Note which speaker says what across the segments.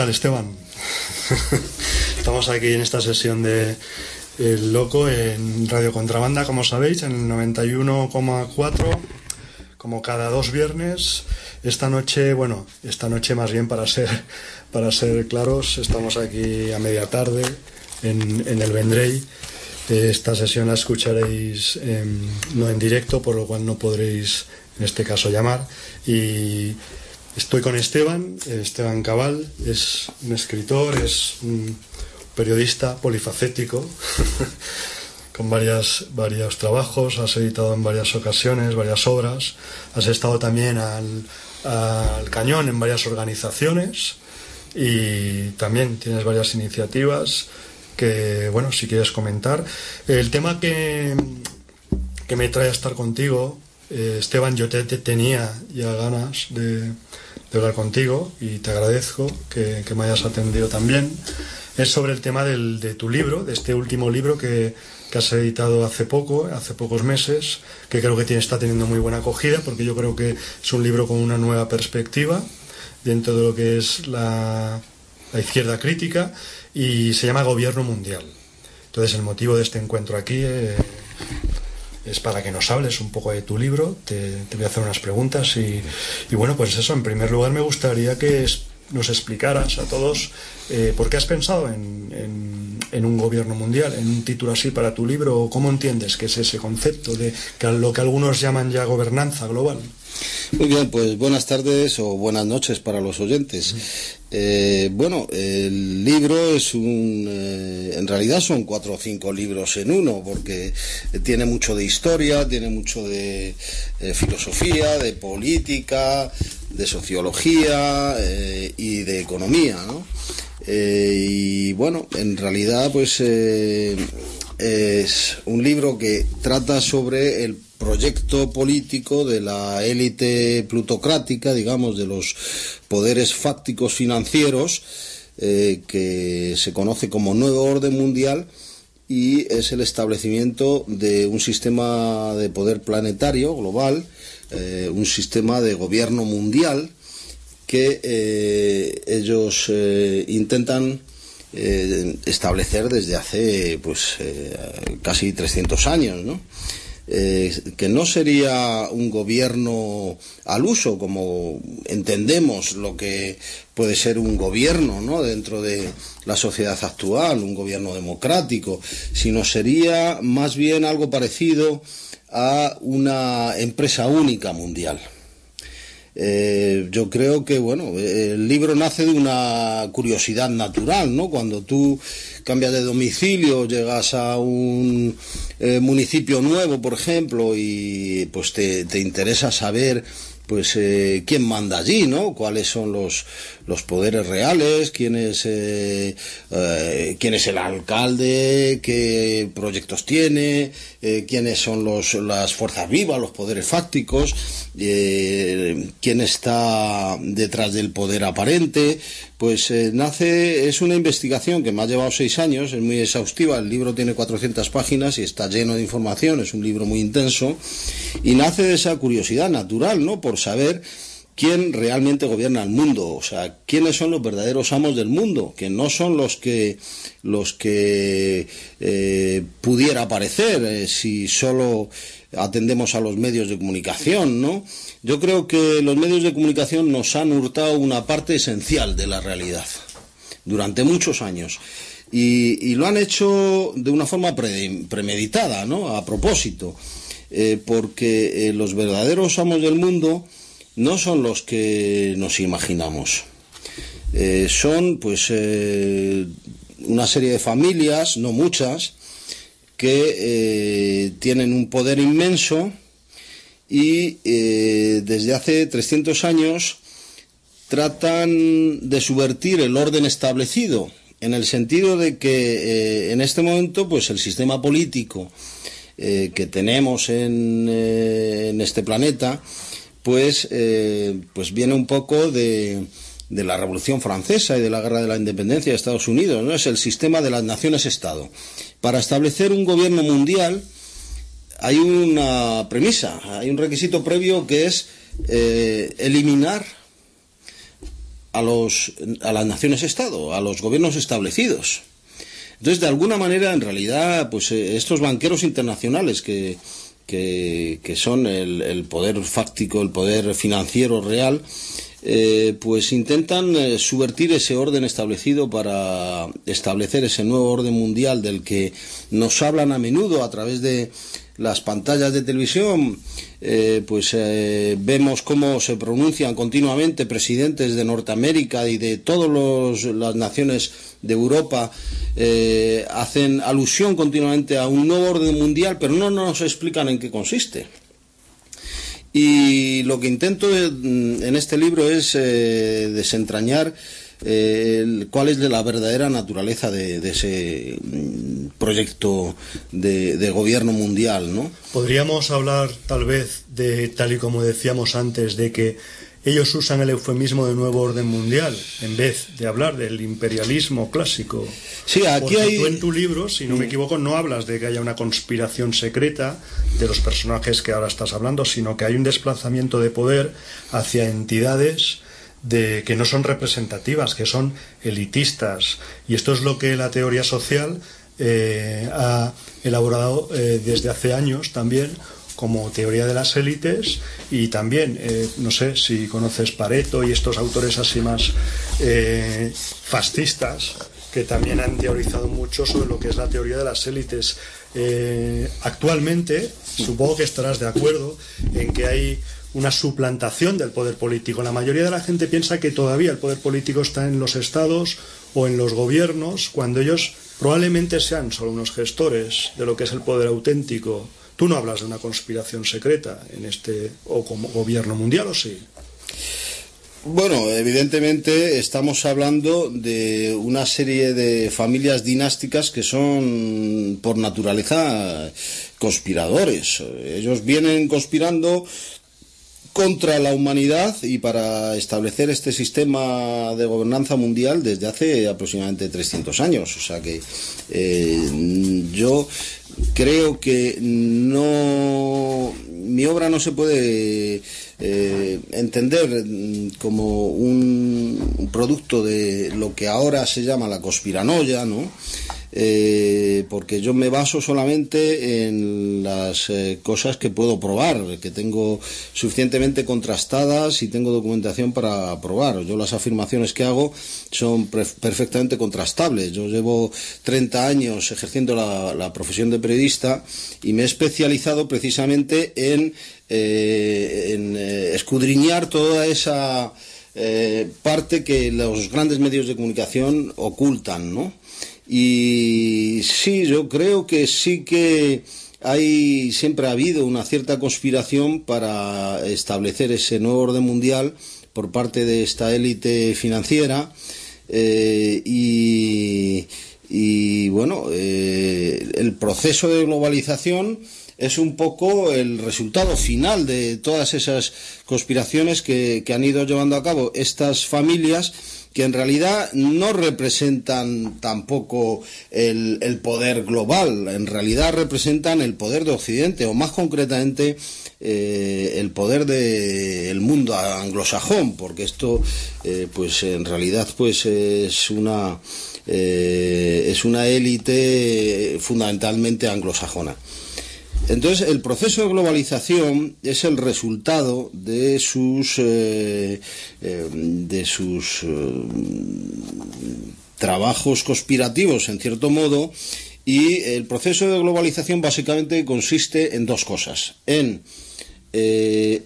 Speaker 1: ¿Qué tal, Esteban? Estamos aquí en esta sesión de El Loco en Radio Contrabanda, como sabéis, en el 91,4, como cada dos viernes. Esta noche, bueno, esta noche más bien para ser, para ser claros, estamos aquí a media tarde en, el Vendrey. Esta sesión la escucharéis no en directo, por lo cual no podréis en este caso llamar. Y Estoy con Esteban, Esteban Cabal, es un escritor, es un periodista polifacético, con varias, varios trabajos, has editado en varias ocasiones, varias obras, has estado también al, cañón en varias organizaciones y también tienes varias iniciativas que, bueno, si quieres comentar. El tema que, que me trae a estar contigo, eh, Esteban, yo te tenía ya ganas de de hablar contigo y te agradezco que, me hayas atendido también. Es sobre el tema de tu libro, de este último libro que, has editado hace poco, hace pocos meses, que creo que tiene, está teniendo muy buena acogida, porque yo creo que es un libro con una nueva perspectiva dentro de lo que es la, izquierda crítica y se llama Gobierno Mundial. Entonces el motivo de este encuentro aquí eh, es para que nos hables un poco de tu libro. Te, voy a hacer unas preguntas y, bueno, pues eso, en primer lugar me gustaría que nos explicaras a todos eh, por qué has pensado en, un gobierno mundial, en un título así para tu libro, o cómo entiendes que es ese concepto de que lo que algunos llaman ya gobernanza global.
Speaker 2: Muy bien, pues buenas tardes o buenas noches para los oyentes. Eh, bueno, el libro es un... Eh, en realidad son cuatro o cinco libros en uno, porque tiene mucho de historia, tiene mucho de eh, filosofía, de política, de sociología y de economía, ¿no? y bueno, en realidad pues es un libro que trata sobre el proyecto político de la élite plutocrática, digamos, de los poderes fácticos financieros, eh, que se conoce como Nuevo Orden Mundial y es el establecimiento de un sistema de poder planetario global, eh, un sistema de gobierno mundial que eh, ellos intentan establecer desde hace pues casi 300 años, ¿no? Eh, que no sería un gobierno al uso, como entendemos lo que puede ser un gobierno ¿no? dentro de la sociedad actual, un gobierno democrático, sino sería más bien algo parecido a una empresa única mundial. Eh, yo creo que, bueno, el libro nace de una curiosidad natural, ¿no? Cuando tú cambias de domicilio, llegas a un eh, municipio nuevo, por ejemplo, y pues te, te interesa saber pues eh, quién manda allí, ¿no? Cuáles son los, los poderes reales, quién es, eh, eh, quién es el alcalde, qué proyectos tiene, quiénes son los, las fuerzas vivas, los poderes fácticos, quién está detrás del poder aparente. Pues nace, es una investigación que me ha llevado seis años, es muy exhaustiva, el libro tiene 400 páginas y está lleno de información, es un libro muy intenso, y nace de esa curiosidad natural, ¿no? Por saber quién realmente gobierna el mundo, o sea, quiénes son los verdaderos amos del mundo, que no son los que los que eh, pudiera parecer eh, si solo atendemos a los medios de comunicación, ¿no? Yo creo que los medios de comunicación nos han hurtado una parte esencial de la realidad durante muchos años. Y, lo han hecho de una forma premeditada, ¿no? A propósito. Eh, porque los verdaderos amos del mundo no son los que nos imaginamos. Eh, son pues eh, una serie de familias, no muchas, que eh, tienen un poder inmenso y desde hace 300 años tratan de subvertir el orden establecido, en el sentido de que en este momento pues el sistema político que tenemos en, este planeta pues, eh, pues viene un poco de, de la Revolución Francesa y de la Guerra de la Independencia de Estados Unidos, ¿no? Es el sistema de las naciones-estado. Para establecer un gobierno mundial hay una premisa, hay un requisito previo que es eh, eliminar a, los, a las naciones-estado, a los gobiernos establecidos. Entonces, de alguna manera, en realidad, pues eh, estos banqueros internacionales que, que, son el, poder fáctico, el poder financiero real, eh, pues intentan subvertir ese orden establecido para establecer ese nuevo orden mundial del que nos hablan a menudo a través de las pantallas de televisión, eh, pues eh, vemos cómo se pronuncian continuamente presidentes de Norteamérica y de todas las naciones de Europa, eh, hacen alusión continuamente a un nuevo orden mundial, pero no nos explican en qué consiste. Y lo que intento en este libro es desentrañar eh, cuál es la verdadera naturaleza de, ese mm, proyecto de, gobierno mundial, ¿no?
Speaker 1: Podríamos hablar, tal vez, de tal y como decíamos antes, de que ellos usan el eufemismo de nuevo orden mundial en vez de hablar del imperialismo clásico.
Speaker 2: Sí, aquí hay...
Speaker 1: tú en tu libro, si no me equivoco, no hablas de que haya una conspiración secreta de los personajes que ahora estás hablando, sino que hay un desplazamiento de poder hacia entidades de que no son representativas, que son elitistas. Y esto es lo que la teoría social eh, ha elaborado eh, desde hace años también como teoría de las élites y también, eh, no sé si conoces Pareto y estos autores así más fascistas que también han teorizado mucho sobre lo que es la teoría de las élites. actualmente, supongo que estarás de acuerdo en que hay una suplantación del poder político. La mayoría de la gente piensa que todavía el poder político está en los estados o en los gobiernos, cuando ellos probablemente sean solo unos gestores de lo que es el poder auténtico. Tú no hablas de una conspiración secreta en este o como gobierno mundial, ¿o sí?
Speaker 2: Bueno, evidentemente estamos hablando de una serie de familias dinásticas que son por naturaleza conspiradores. Ellos vienen conspirando contra la humanidad y para establecer este sistema de gobernanza mundial desde hace aproximadamente 300 años. O sea que eh, yo creo que no mi obra no se puede eh, entender como un producto de lo que ahora se llama la conspiranoia, ¿no? Eh, porque yo me baso solamente en las eh, cosas que puedo probar, que tengo suficientemente contrastadas y tengo documentación para probar. Yo las afirmaciones que hago son perfectamente contrastables. Yo llevo 30 años ejerciendo la, profesión de periodista y me he especializado precisamente en, eh, en escudriñar toda esa parte que los grandes medios de comunicación ocultan, ¿no? Y sí, yo creo que sí que hay siempre ha habido una cierta conspiración para establecer ese nuevo orden mundial por parte de esta élite financiera eh, y, bueno eh, el proceso de globalización es un poco el resultado final de todas esas conspiraciones que han ido llevando a cabo estas familias que en realidad no representan tampoco el, poder global, en realidad representan el poder de Occidente, o más concretamente eh, el poder del mundo anglosajón, porque esto, eh, pues en realidad, pues es una eh, es una élite fundamentalmente anglosajona. Entonces, el proceso de globalización es el resultado de sus, eh, eh, de sus eh, trabajos conspirativos, en cierto modo, y el proceso de globalización básicamente consiste en dos cosas. En que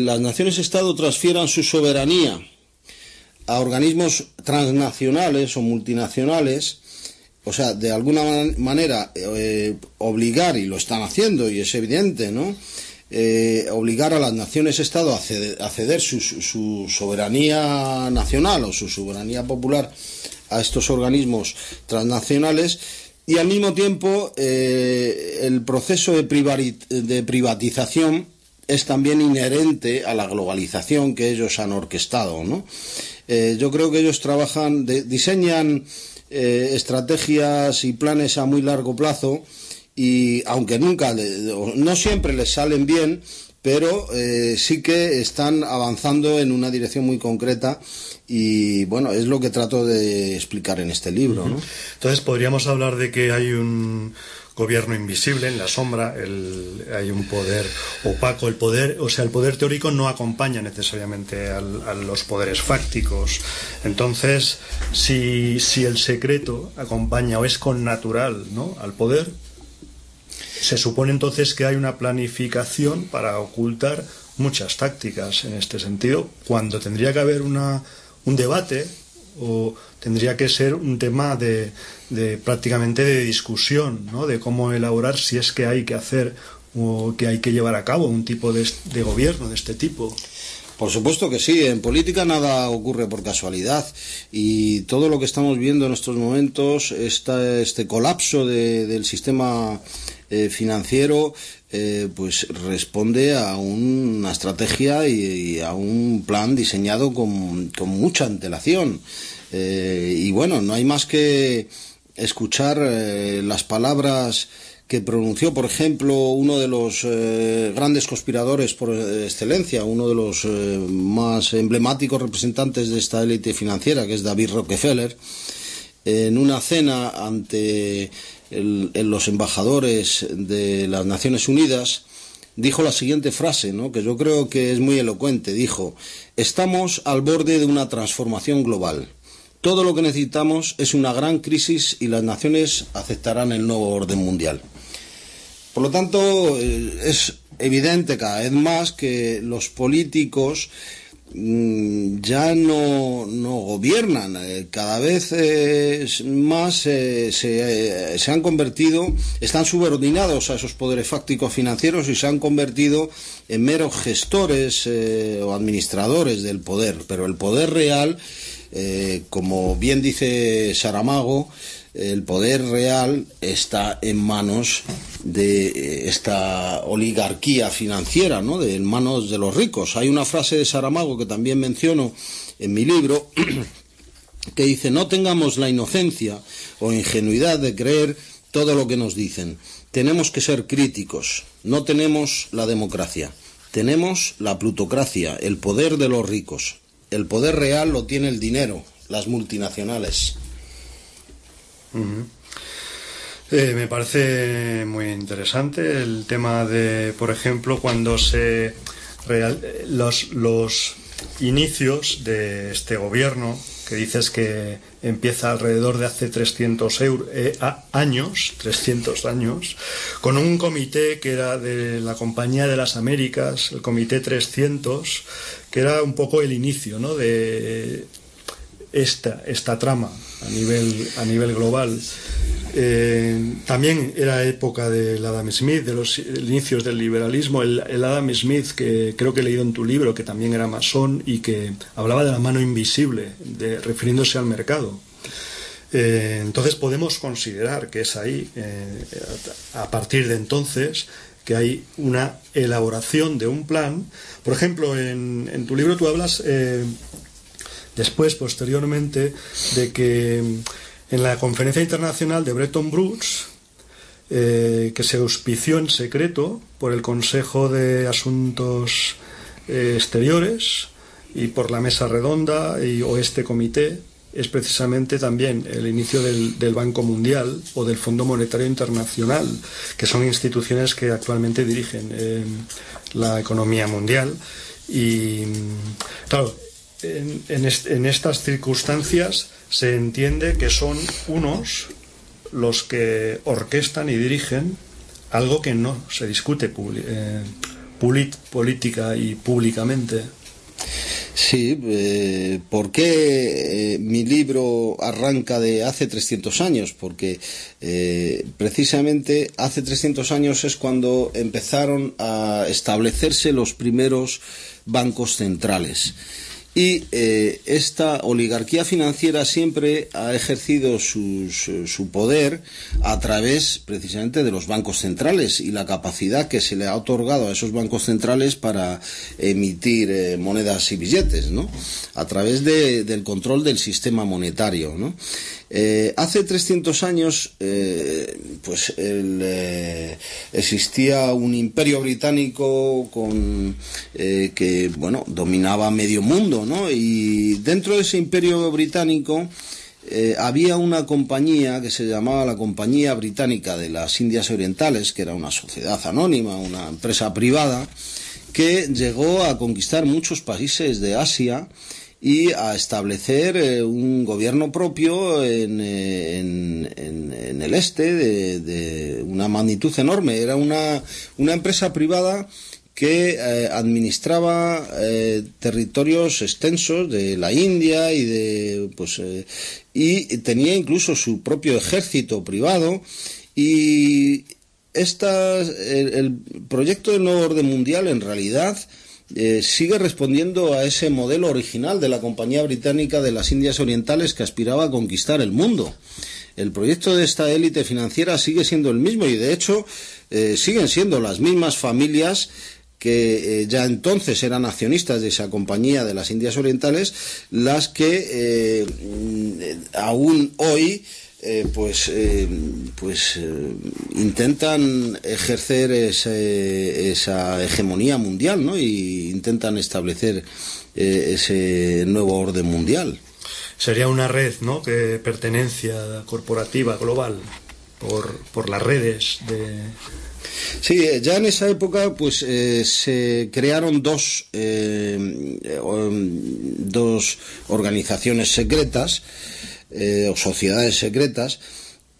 Speaker 2: las naciones-estado transfieran su soberanía a organismos transnacionales o multinacionales o sea, de alguna manera eh, obligar, y lo están haciendo, y es evidente, ¿no? Eh, obligar a las naciones-estado a ceder, su, soberanía nacional o su soberanía popular a estos organismos transnacionales y al mismo tiempo eh, el proceso de, de privatización es también inherente a la globalización que ellos han orquestado. ¿no? yo creo que ellos trabajan, diseñan eh, estrategias y planes a muy largo plazo y aunque nunca, no siempre les salen bien, pero eh, sí que están avanzando en una dirección muy concreta y bueno, es lo que trato de explicar en este libro. ¿no?
Speaker 1: Entonces podríamos hablar de que hay un gobierno invisible en la sombra, hay un poder opaco, el poder, o sea, el poder teórico no acompaña necesariamente a los poderes fácticos. Entonces, si, si el secreto acompaña o es con natural ¿no? al poder, se supone entonces que hay una planificación para ocultar muchas tácticas en este sentido, cuando tendría que haber una, un debate o tendría que ser un tema de, de prácticamente de discusión, ¿no? de cómo elaborar si es que hay que hacer o que hay que llevar a cabo un tipo de, gobierno de este tipo.
Speaker 2: Por supuesto que sí, en política nada ocurre por casualidad y todo lo que estamos viendo en estos momentos, esta, este colapso de, del sistema eh, financiero, eh, pues responde a una estrategia y, a un plan diseñado con mucha antelación. Eh, y bueno, no hay más que escuchar eh, las palabras que pronunció, por ejemplo, uno de los eh, grandes conspiradores por excelencia, uno de los más emblemáticos representantes de esta élite financiera, que es David Rockefeller, en una cena ante los embajadores de las Naciones Unidas, dijo la siguiente frase, ¿no? que yo creo que es muy elocuente. Dijo, estamos al borde de una transformación global. Todo lo que necesitamos es una gran crisis y las naciones aceptarán el nuevo orden mundial. Por lo tanto, eh, es evidente cada vez más que los políticos mmm, ya no, no, gobiernan, eh, cada vez eh, más se, se, han convertido, están subordinados a esos poderes fácticos financieros y se han convertido en meros gestores o administradores del poder, pero el poder real eh, como bien dice Saramago, el poder real está en manos de eh, esta oligarquía financiera, ¿no? de, en manos de los ricos. Hay una frase de Saramago que también menciono en mi libro que dice, no tengamos la inocencia o ingenuidad de creer todo lo que nos dicen. Tenemos que ser críticos. No tenemos la democracia. Tenemos la plutocracia, el poder de los ricos. El poder real lo tiene el dinero, las multinacionales.
Speaker 1: Eh, me parece muy interesante el tema de, por ejemplo, cuando se real, los, los inicios de este gobierno, que dices que empieza alrededor de hace 300 euro, eh, años, 300 años, con un comité que era de la Compañía de las Américas, el Comité 300, que era un poco el inicio ¿no? de esta, esta trama a nivel, a nivel global. Eh, también era época del Adam Smith, de los inicios del liberalismo, el, Adam Smith, que creo que he leído en tu libro, que también era masón y que hablaba de la mano invisible, refiriéndose al mercado. Eh, entonces podemos considerar que es ahí, eh, a partir de entonces, que hay una elaboración de un plan. Por ejemplo, en, en tu libro tú hablas eh, después, posteriormente, de que en la conferencia internacional de Bretton Woods, eh, que se auspició en secreto por el Consejo de Asuntos eh, Exteriores y por la Mesa Redonda y, o este comité, es precisamente también el inicio del, del, Banco Mundial o del Fondo Monetario Internacional, que son instituciones que actualmente dirigen eh, la economía mundial. Y claro, en, en, est en, estas circunstancias se entiende que son unos los que orquestan y dirigen algo que no se discute eh, política y públicamente.
Speaker 2: Sí, eh, ¿por qué eh, mi libro arranca de hace 300 años? Porque eh, precisamente hace 300 años es cuando empezaron a establecerse los primeros bancos centrales. Y eh, esta oligarquía financiera siempre ha ejercido sus, su poder a través precisamente de los bancos centrales y la capacidad que se le ha otorgado a esos bancos centrales para emitir eh, monedas y billetes, ¿no? A través de, del control del sistema monetario, ¿no? Eh, hace 300 años, eh, pues eh, existía un imperio británico con, que, bueno, dominaba medio mundo, ¿no? Y dentro de ese imperio británico había una compañía que se llamaba la Compañía Británica de las Indias Orientales, que era una sociedad anónima, una empresa privada, que llegó a conquistar muchos países de Asia y a establecer eh, un gobierno propio en, eh, en, el este de, una magnitud enorme. Era una, una empresa privada que eh, administraba territorios extensos de la India y de pues y tenía incluso su propio ejército privado y esta, el, proyecto del nuevo orden mundial en realidad eh, sigue respondiendo a ese modelo original de la Compañía Británica de las Indias Orientales que aspiraba a conquistar el mundo. El proyecto de esta élite financiera sigue siendo el mismo y de hecho eh, siguen siendo las mismas familias que eh, ya entonces eran accionistas de esa compañía de las Indias Orientales, las que aún hoy eh, pues, eh, pues eh, intentan ejercer esa hegemonía mundial, ¿no? Y intentan establecer ese nuevo orden mundial.
Speaker 1: Sería una red, ¿no? Que pertenencia corporativa global por, por las redes de.
Speaker 2: Sí, ya en esa época, pues se crearon dos, dos organizaciones secretas eh, o sociedades secretas.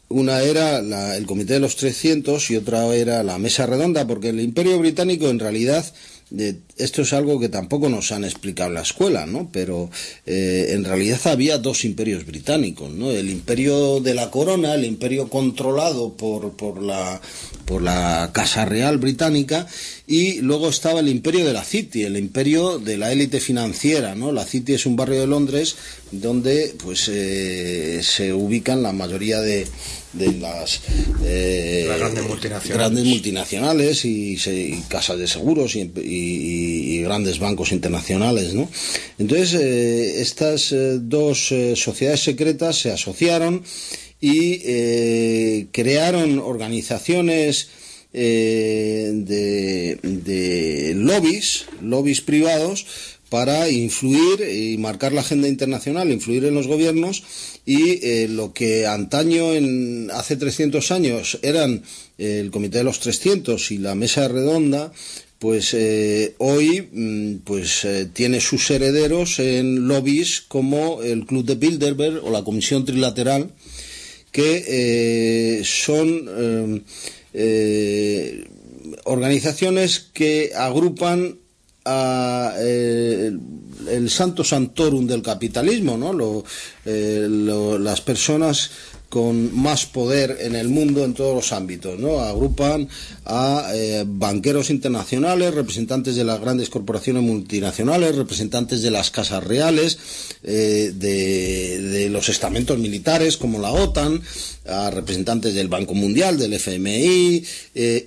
Speaker 2: Una era el Comité de los 300 y otra era la Mesa Redonda, porque el Imperio Británico en realidad esto es algo que tampoco nos han explicado en la escuela, ¿no? Pero eh, en realidad había dos imperios británicos, ¿no? El imperio de la corona, el imperio controlado por, por, la, por la Casa Real británica, y luego estaba el imperio de la City, el imperio de la élite financiera, ¿no? La City es un barrio de Londres donde pues eh, se ubican la mayoría de, de las,
Speaker 1: eh, grandes
Speaker 2: multinacionales, y, casas de seguros y, grandes bancos internacionales. ¿no? Entonces, eh, estas eh, dos sociedades secretas se asociaron y crearon organizaciones de, de lobbies, lobbies privados, para influir y marcar la agenda internacional, influir en los gobiernos. Y eh, lo que antaño, en, hace 300 años, eran eh, el Comité de los 300 y la Mesa Redonda, pues eh, hoy mm, pues tiene sus herederos en lobbies como el Club de Bilderberg o la Comisión Trilateral, que son organizaciones que agrupan a, eh, el santo santorum del capitalismo, ¿no? Eh, las personas con más poder en el mundo en todos los ámbitos, ¿no? Agrupan a eh, banqueros internacionales, representantes de las grandes corporaciones multinacionales, representantes de las casas reales, de, de, los estamentos militares como la OTAN, a representantes del Banco Mundial, del FMI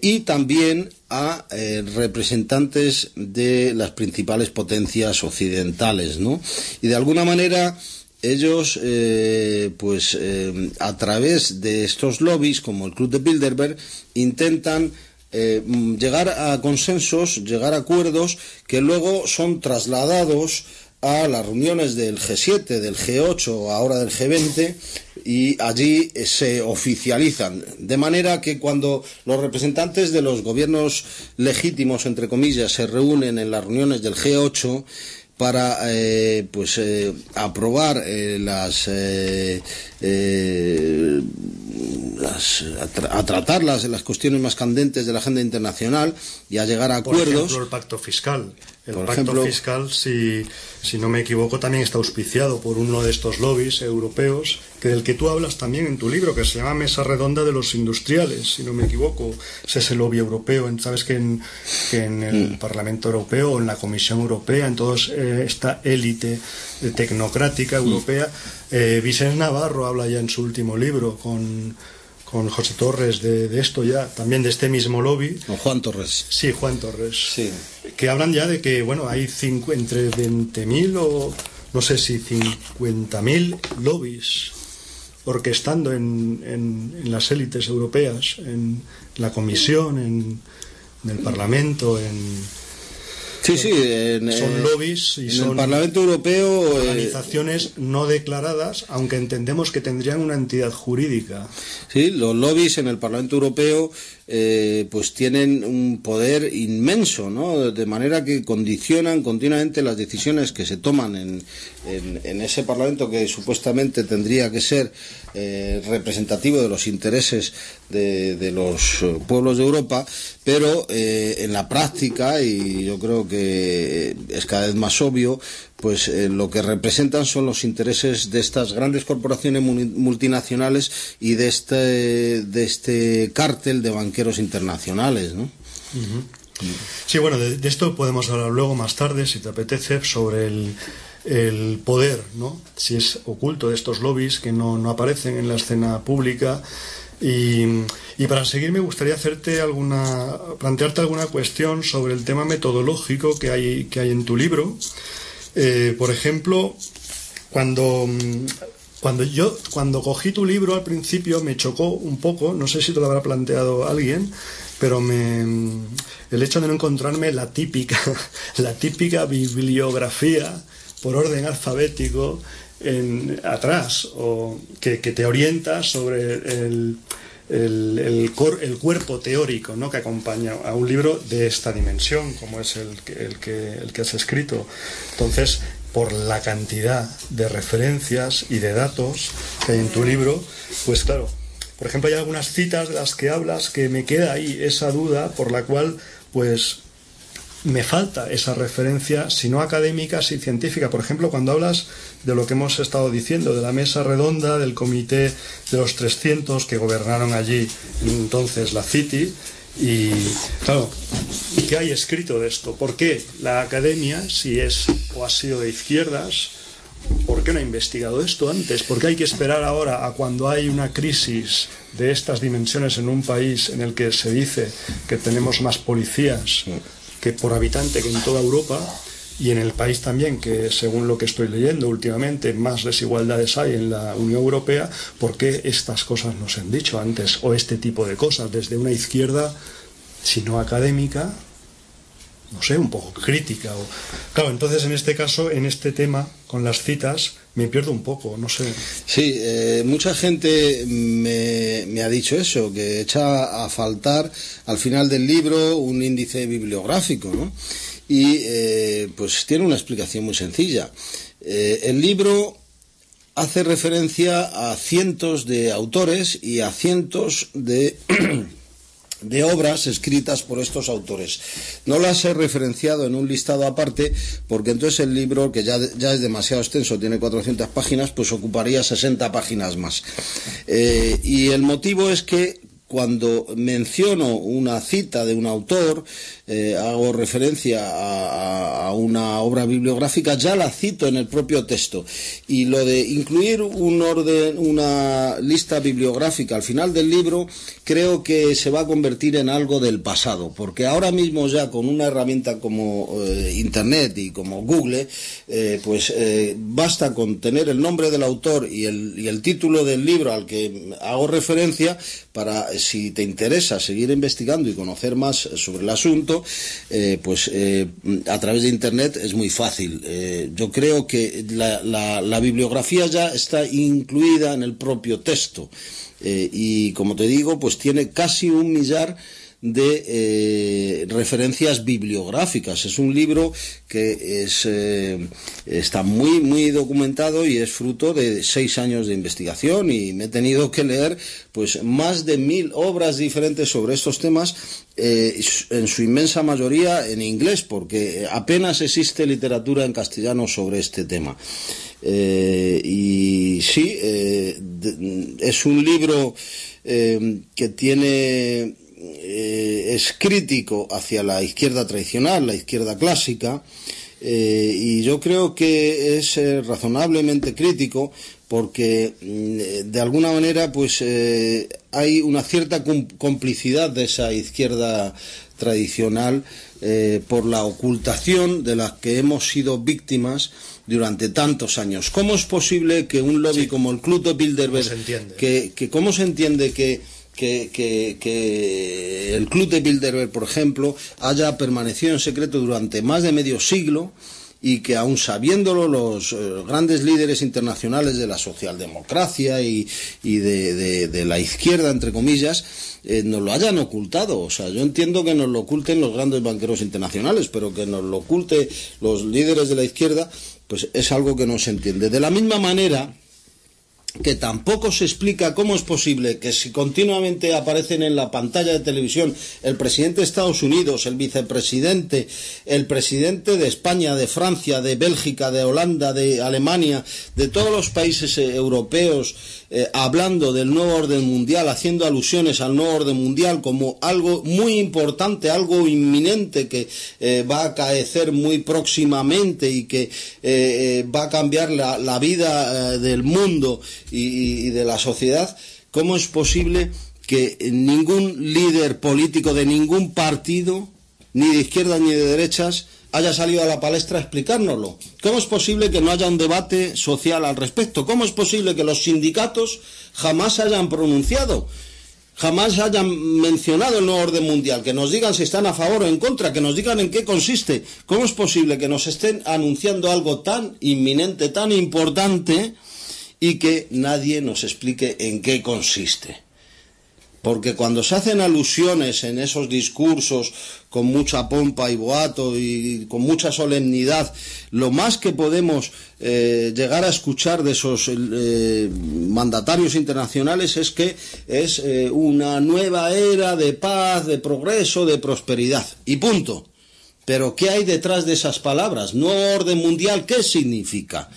Speaker 2: y también a eh, representantes de las principales potencias occidentales, ¿no? Y de alguna manera ellos, eh, pues eh, a través de estos lobbies, como el Club de Bilderberg, intentan llegar a consensos, llegar a acuerdos que luego son trasladados a las reuniones del G7, del G8, ahora del G20, y allí se oficializan. De manera que cuando los representantes de los gobiernos legítimos, entre comillas, se reúnen en las reuniones del G8, para eh, pues eh, aprobar eh, las, las a, tratar las, las, cuestiones más candentes de la agenda internacional y a llegar a acuerdos. Por
Speaker 1: ejemplo, el pacto fiscal. El pacto fiscal, si, si no me equivoco, también está auspiciado por uno de estos lobbies europeos, que del que tú hablas también en tu libro, que se llama Mesa Redonda de los Industriales, si no me equivoco. Ese es el lobby europeo. Sabes que en, que en el mm. Parlamento Europeo en la Comisión Europea, en toda eh, esta élite tecnocrática europea, mm. eh, Vicente Navarro habla ya en su último libro con con José Torres de, esto ya, también de este mismo lobby.
Speaker 2: Con Juan Torres.
Speaker 1: Sí, Juan Torres. Sí. Que hablan ya de que, bueno, hay cinco, entre 20.000 o no sé si 50.000 lobbies orquestando en, en, las élites europeas, en la Comisión, en, en el Parlamento, en,
Speaker 2: Sí, sí,
Speaker 1: en, son lobbies y
Speaker 2: en el Parlamento Europeo
Speaker 1: eh, organizaciones no declaradas, aunque entendemos que tendrían una entidad jurídica.
Speaker 2: Sí, los lobbies en el Parlamento Europeo eh, pues tienen un poder inmenso, ¿no? De manera que condicionan continuamente las decisiones que se toman en, en, ese Parlamento que supuestamente tendría que ser eh, representativo de los intereses de, de, los pueblos de Europa, pero eh, en la práctica, y yo creo que es cada vez más obvio, pues eh, lo que representan son los intereses de estas grandes corporaciones multinacionales y de este, de este cártel de banqueros internacionales, ¿no?
Speaker 1: Sí, bueno, de, esto podemos hablar luego más tarde, si te apetece, sobre el, el poder, ¿no? Si es oculto de estos lobbies que no, no aparecen en la escena pública. Y, y, para seguir me gustaría hacerte alguna, plantearte alguna cuestión sobre el tema metodológico que hay, que hay en tu libro. Eh, por ejemplo, cuando, cuando yo cuando cogí tu libro al principio me chocó un poco, no sé si te lo habrá planteado alguien, pero me, el hecho de no encontrarme la típica, la típica bibliografía por orden alfabético atrás o que te orienta sobre el, el, el, cuerpo teórico ¿no? que acompaña a un libro de esta dimensión, como es el el, que, el que has escrito. Entonces, por la cantidad de referencias y de datos que hay en tu libro, pues claro, por ejemplo, hay algunas citas de las que hablas que me queda ahí esa duda por la cual, pues, me falta esa referencia, si no académica, si científica. Por ejemplo, cuando hablas de lo que hemos estado diciendo, de la mesa redonda, del comité de los 300 que gobernaron allí entonces la City, y claro, ¿qué hay escrito de esto? ¿Por qué la academia, si es o ha sido de izquierdas, ¿por qué no ha investigado esto antes? ¿Por qué hay que esperar ahora a cuando hay una crisis de estas dimensiones en un país en el que se dice que tenemos más policías que por habitante que en toda Europa y en el país también, que según lo que estoy leyendo últimamente, más desigualdades hay en la Unión Europea, ¿por qué estas cosas no se han dicho antes? O este tipo de cosas, desde una izquierda, si no académica, no sé, un poco crítica. O... Claro, entonces en este caso, en este tema, con las citas, me pierdo un poco, no sé.
Speaker 2: Sí, eh, mucha gente me, ha dicho eso, que echa a faltar al final del libro un índice bibliográfico, ¿no? Y eh, pues tiene una explicación muy sencilla. Eh, el libro hace referencia a cientos de autores y a cientos de de obras escritas por estos autores. No las he referenciado en un listado aparte porque entonces el libro, que ya, ya es demasiado extenso, tiene 400 páginas, pues ocuparía 60 páginas más. Eh, y el motivo es que cuando menciono una cita de un autor, eh, hago referencia a, una obra bibliográfica, ya la cito en el propio texto. Y lo de incluir un orden, una lista bibliográfica al final del libro, creo que se va a convertir en algo del pasado, porque ahora mismo ya con una herramienta como eh, Internet y como Google, eh, pues basta con tener el nombre del autor y el, y el título del libro al que hago referencia para si te interesa seguir investigando y conocer más sobre el asunto, eh, pues eh, a través de Internet es muy fácil. Eh, yo creo que la, bibliografía ya está incluida en el propio texto. y como te digo, pues tiene casi un millar de eh, referencias bibliográficas. Es un libro que es, eh, está muy, muy documentado y es fruto de seis años de investigación y me he tenido que leer pues más de mil obras diferentes sobre estos temas, eh, en su inmensa mayoría en inglés, porque apenas existe literatura en castellano sobre este tema. y sí, es un libro que tiene eh, es crítico hacia la izquierda tradicional, la izquierda clásica, eh, y yo creo que es eh, razonablemente crítico porque mm, de alguna manera pues hay una cierta complicidad de esa izquierda tradicional por la ocultación de la que hemos sido víctimas durante tantos años. ¿Cómo es posible que un lobby como el Club de Bilderberg, que, que cómo se entiende que que, que, el Club de Bilderberg, por ejemplo, haya permanecido en secreto durante más de medio siglo y que aun sabiéndolo los eh, grandes líderes internacionales de la socialdemocracia y, y de, la izquierda, entre comillas, eh, nos lo hayan ocultado. O sea, yo entiendo que nos lo oculten los grandes banqueros internacionales, pero que nos lo oculte los líderes de la izquierda, pues es algo que no se entiende. De la misma manera que tampoco se explica cómo es posible que si continuamente aparecen en la pantalla de televisión el presidente de Estados Unidos, el vicepresidente, el presidente de España, de Francia, de Bélgica, de Holanda, de Alemania, de todos los países eh, europeos, eh, hablando del nuevo orden mundial, haciendo alusiones al nuevo orden mundial como algo muy importante, algo inminente que eh, va a acaecer muy próximamente y que va a cambiar la, la vida del mundo y, de la sociedad, ¿cómo es posible que ningún líder político de ningún partido, ni de izquierda ni de derechas, haya salido a la palestra a explicárnoslo. ¿Cómo es posible que no haya un debate social al respecto? ¿Cómo es posible que los sindicatos jamás hayan pronunciado? Jamás hayan mencionado el nuevo orden mundial, que nos digan si están a favor o en contra, que nos digan en qué consiste. ¿Cómo es posible que nos estén anunciando algo tan inminente, tan importante, y que nadie nos explique en qué consiste. Porque cuando se hacen alusiones en esos discursos con mucha pompa y boato y con mucha solemnidad, lo más que podemos eh, llegar a escuchar de esos eh, mandatarios internacionales es que es eh, una nueva era de paz, de progreso, de prosperidad. Y punto. Pero ¿qué hay detrás de esas palabras? Nuevo orden mundial, ¿qué significa?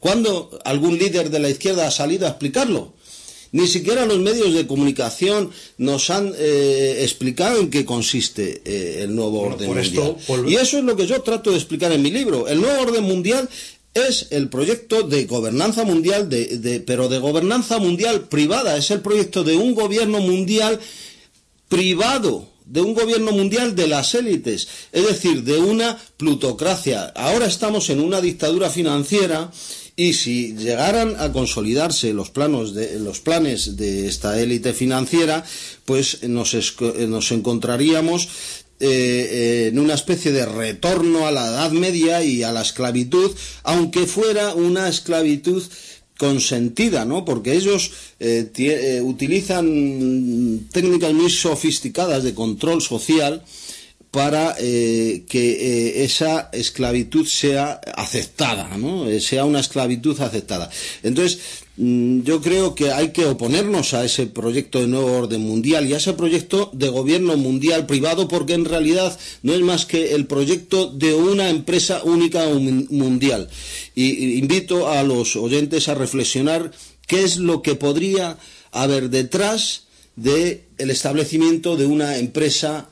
Speaker 2: ¿Cuándo algún líder de la izquierda ha salido a explicarlo? Ni siquiera los medios de comunicación nos han eh, explicado en qué consiste eh, el nuevo orden mundial. Y eso es lo que yo trato de explicar en mi libro. El nuevo orden mundial es el proyecto de gobernanza mundial, de, pero de gobernanza mundial privada. Es el proyecto de un gobierno mundial privado de un gobierno mundial de las élites, es decir, de una plutocracia. Ahora estamos en una dictadura financiera y si llegaran a consolidarse los, planos de, los planes de esta élite financiera, pues nos, nos encontraríamos eh, eh, en una especie de retorno a la Edad Media y a la esclavitud, aunque fuera una esclavitud consentida, ¿no? Porque ellos eh, utilizan técnicas muy sofisticadas de control social para eh, que eh, esa esclavitud sea aceptada, ¿no? Eh, sea una esclavitud aceptada. Entonces, mm, yo creo que hay que oponernos a ese proyecto de nuevo orden mundial y a ese proyecto de gobierno mundial privado porque en realidad no es más que el proyecto de una empresa única mundial. Y, invito a los oyentes a reflexionar qué es lo que podría haber detrás del establecimiento de una empresa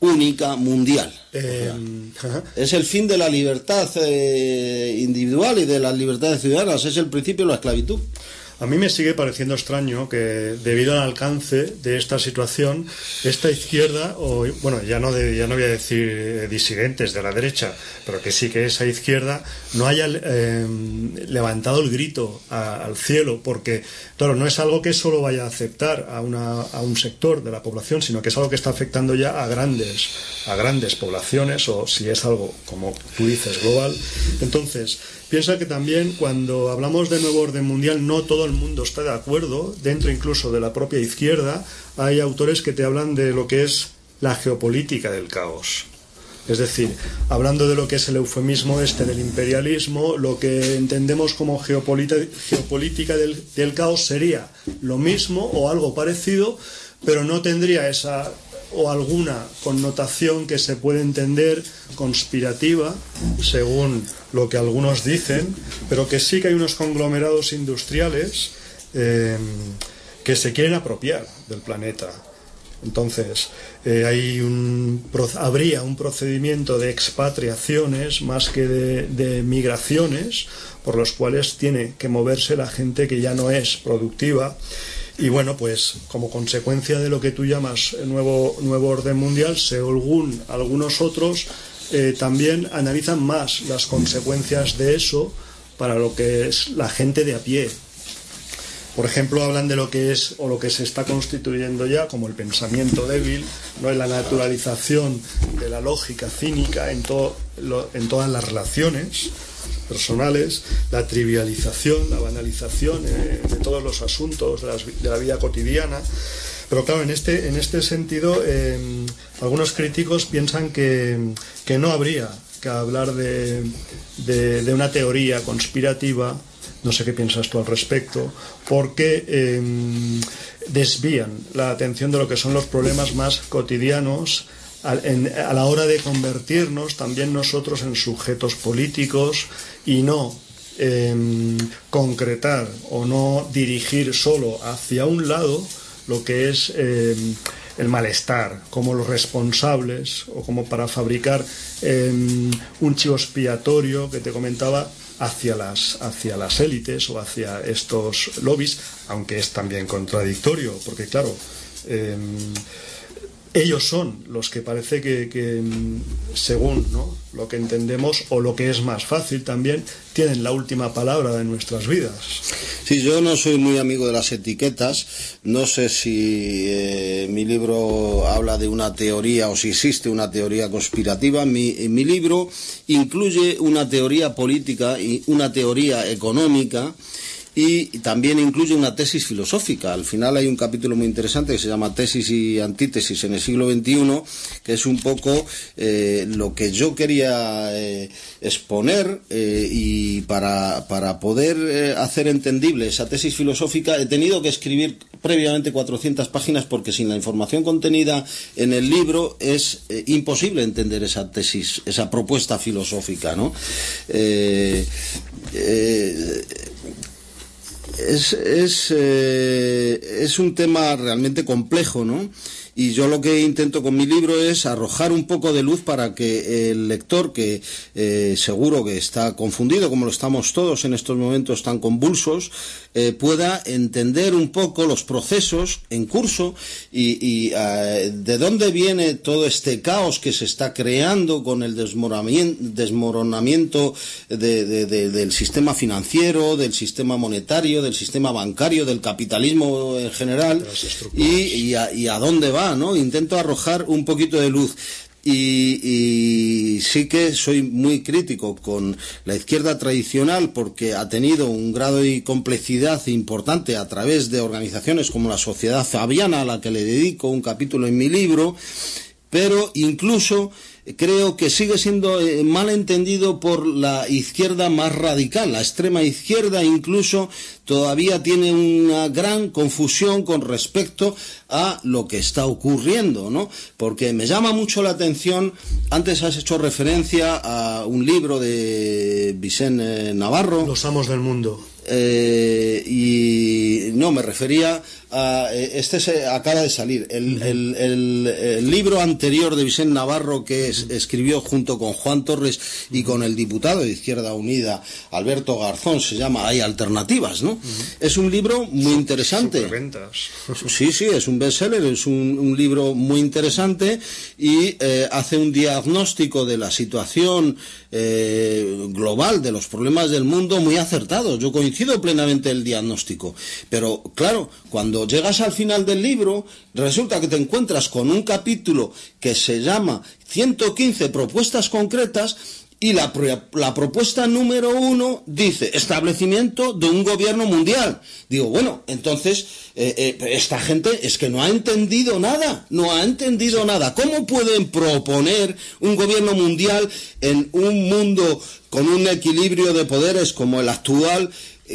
Speaker 2: única mundial. Eh, es el fin de la libertad eh, individual y de las libertades ciudadanas, es el principio de la esclavitud.
Speaker 1: A mí me sigue pareciendo extraño que debido al alcance de esta situación, esta izquierda, o bueno, ya no, ya no voy a decir eh, disidentes de la derecha, pero que sí que esa izquierda no haya eh, levantado el grito al cielo, porque, claro, no es algo que solo vaya a aceptar a, una, a un sector de la población, sino que es algo que está afectando ya a grandes, a grandes poblaciones, o si es algo, como tú dices, global. Entonces, Piensa que también cuando hablamos de nuevo orden mundial no todo el mundo está de acuerdo, dentro incluso de la propia izquierda hay autores que te hablan de lo que es la geopolítica del caos. Es decir, hablando de lo que es el eufemismo este del imperialismo, lo que entendemos como geopolítica del, del caos sería lo mismo o algo parecido, pero no tendría esa o alguna connotación que se puede entender conspirativa, según lo que algunos dicen, pero que sí que hay unos conglomerados industriales eh, que se quieren apropiar del planeta. Entonces, eh, habría un procedimiento de expatriaciones más que de migraciones, por los cuales tiene que moverse la gente que ya no es productiva Y bueno, pues como consecuencia de lo que tú llamas nuevo, nuevo orden mundial, según algunos otros eh, también analizan más las consecuencias de eso para lo que es la gente de a pie. Por ejemplo, hablan de lo que es o lo que se está constituyendo ya como el pensamiento débil, no la naturalización de la lógica cínica en, en todas las relaciones personales, la trivialización, la banalización eh, de todos los asuntos de, la vida cotidiana. Pero claro, en este, en este sentido, em, algunos críticos piensan que, no habría que hablar de, una teoría conspirativa, no sé qué piensas tú al respecto, porque em, desvían la atención de lo que son los problemas más cotidianos a, la hora de convertirnos también nosotros en sujetos políticos y no em, concretar o no dirigir solo hacia un lado lo que es em, el malestar, como los responsables o como para fabricar em, un chivo expiatorio que te comentaba hacia las, hacia las élites o hacia estos lobbies, aunque es también contradictorio, porque claro, ellos son los que parece que, según lo que entendemos o lo que es más fácil también, tienen la última palabra de nuestras vidas.
Speaker 2: Sí, yo no soy muy amigo de las etiquetas, no sé si eh, mi libro habla de una teoría o si existe una teoría conspirativa. Mi, mi libro incluye una teoría política y una teoría económica y también incluye una tesis filosófica. Al final hay un capítulo muy interesante que se llama Tesis y Antítesis en el siglo XXI, que es un poco eh, lo que yo quería eh, exponer eh, y para, para poder hacer entendible esa tesis filosófica he tenido que escribir previamente 400 páginas porque sin la información contenida en el libro es imposible entender esa tesis, esa propuesta filosófica, ¿no? Es, es, eh, es un tema realmente complejo, ¿no? Y yo lo que intento con mi libro es arrojar un poco de luz para que el lector, que eh, seguro que está confundido, como lo estamos todos en estos momentos tan convulsos, eh, pueda entender un poco los procesos en curso y, eh, de dónde viene todo este caos que se está creando con el desmoronamiento del sistema financiero, del sistema monetario, del sistema bancario, del capitalismo en general y a dónde va Intento arrojar un poquito de luz. Y, sí que soy muy crítico con la izquierda tradicional porque ha tenido un grado de complejidad importante a través de organizaciones como la Sociedad Fabiana, a la que le dedico un capítulo en mi libro, pero incluso creo que sigue siendo eh, mal entendido por la izquierda más radical. La extrema izquierda incluso todavía tiene una gran confusión con respecto a lo que está ocurriendo, ¿no? Porque me llama mucho la atención, antes has hecho referencia a un libro de Vicente Navarro.
Speaker 1: Los amos del mundo.
Speaker 2: Eh, y no, me refería Eh, este se acaba de salir. El, el, libro anterior de Vicente Navarro que escribió junto con Juan Torres y con el diputado de Izquierda Unida, Alberto Garzón, se llama Hay Alternativas, ¿no? Es un libro muy interesante. Sí, sí, es un bestseller, es un, libro muy interesante y eh, hace un diagnóstico de la situación global de los problemas del mundo muy acertado. Yo coincido coincido plenamente el diagnóstico. Pero claro, cuando llegas al final del libro, resulta que te encuentras con un capítulo que se llama 115 propuestas concretas y la, la, propuesta número uno dice establecimiento de un gobierno mundial. Digo, bueno, entonces eh, eh, esta gente es que no ha entendido nada, no ha entendido nada. ¿Cómo pueden proponer un gobierno mundial en un mundo con un equilibrio de poderes como el actual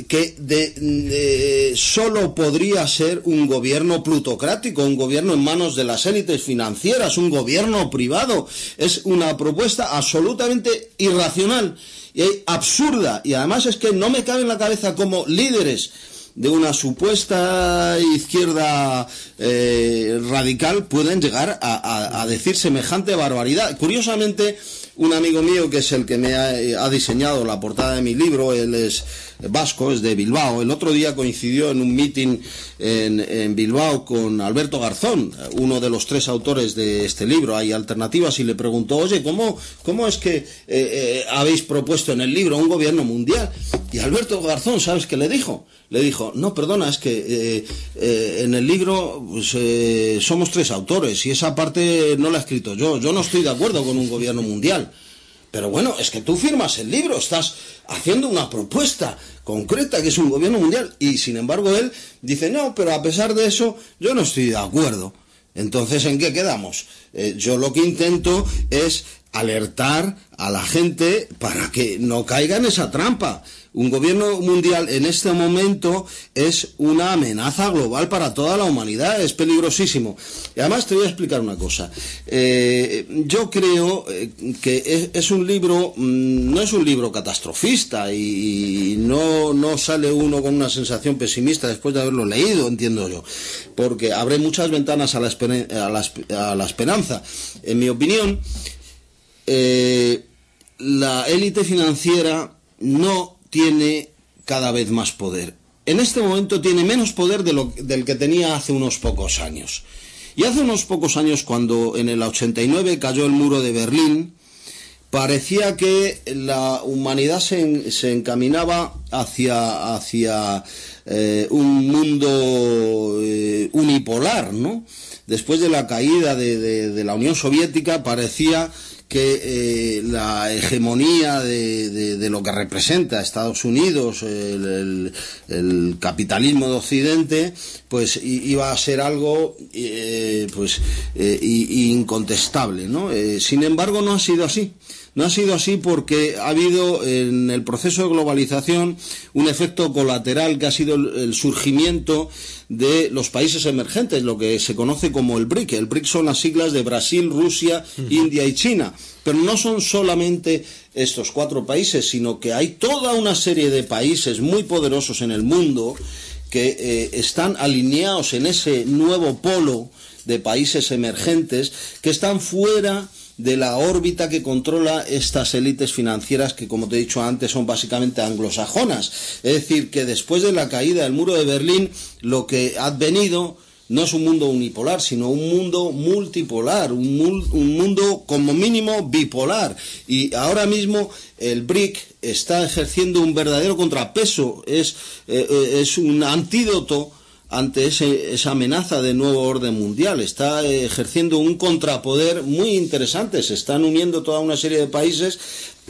Speaker 2: que de, solo podría ser un gobierno plutocrático, un gobierno en manos de las élites financieras, un gobierno privado. Es una propuesta absolutamente irracional y absurda. Y además es que no me cabe en la cabeza como líderes de una supuesta izquierda eh, radical pueden llegar a, decir semejante barbaridad. Curiosamente, un amigo mío que es el que me ha, ha, diseñado la portada de mi libro, él es vasco, es de Bilbao. El otro día coincidió en un meeting en, Bilbao con Alberto Garzón, uno de los tres autores de este libro, Hay Alternativas, y le preguntó, oye, ¿cómo, cómo es que eh, eh, habéis propuesto en el libro un gobierno mundial? Y Alberto Garzón, ¿sabes qué le dijo? Le dijo, no, perdona, es que eh, en el libro pues, somos tres autores y esa parte no la he escrito yo. Yo no estoy de acuerdo con un gobierno mundial. Pero bueno, es que tú firmas el libro, estás haciendo una propuesta concreta que es un gobierno mundial y sin embargo él dice, no, pero a pesar de eso yo no estoy de acuerdo. Entonces, ¿en qué quedamos? Eh, yo lo que intento es alertar a la gente para que no caiga en esa trampa. Un gobierno mundial en este momento es una amenaza global para toda la humanidad, es peligrosísimo. Y además te voy a explicar una cosa. Eh, yo creo eh, que es, un libro, mm, no es un libro catastrofista y, no, no sale uno con una sensación pesimista después de haberlo leído, entiendo yo, porque abre muchas ventanas a la, a la esperanza. En mi opinión, eh, la élite financiera no tiene cada vez más poder. En este momento tiene menos poder de lo, del que tenía hace unos pocos años. Y hace unos pocos años, cuando en el 89 cayó el muro de Berlín, parecía que la humanidad se, encaminaba hacia, hacia eh, un mundo eh, unipolar, ¿no? Después de la caída de la Unión Soviética parecía que eh, la hegemonía de, lo que representa Estados Unidos, el, capitalismo de Occidente, pues iba a ser algo eh, pues eh, incontestable, ¿no? sin embargo, no ha sido así. No ha sido así porque ha habido en el proceso de globalización un efecto colateral que ha sido el, surgimiento de los países emergentes, lo que se conoce como el BRIC. El BRIC son las siglas de Brasil, Rusia, India y China. Pero no son solamente estos cuatro países, sino que hay toda una serie de países muy poderosos en el mundo que eh, están alineados en ese nuevo polo de países emergentes que están fuera de la órbita que controla estas élites financieras que, como te he dicho antes, son básicamente anglosajonas. Es decir, que después de la caída del muro de Berlín, lo que ha venido no es un mundo unipolar, sino un mundo multipolar, un, mundo como mínimo bipolar. Y ahora mismo el BRIC está ejerciendo un verdadero contrapeso, es, eh, eh, es un antídoto ante esa amenaza de nuevo orden mundial. Está ejerciendo un contrapoder muy interesante. Se están uniendo toda una serie de países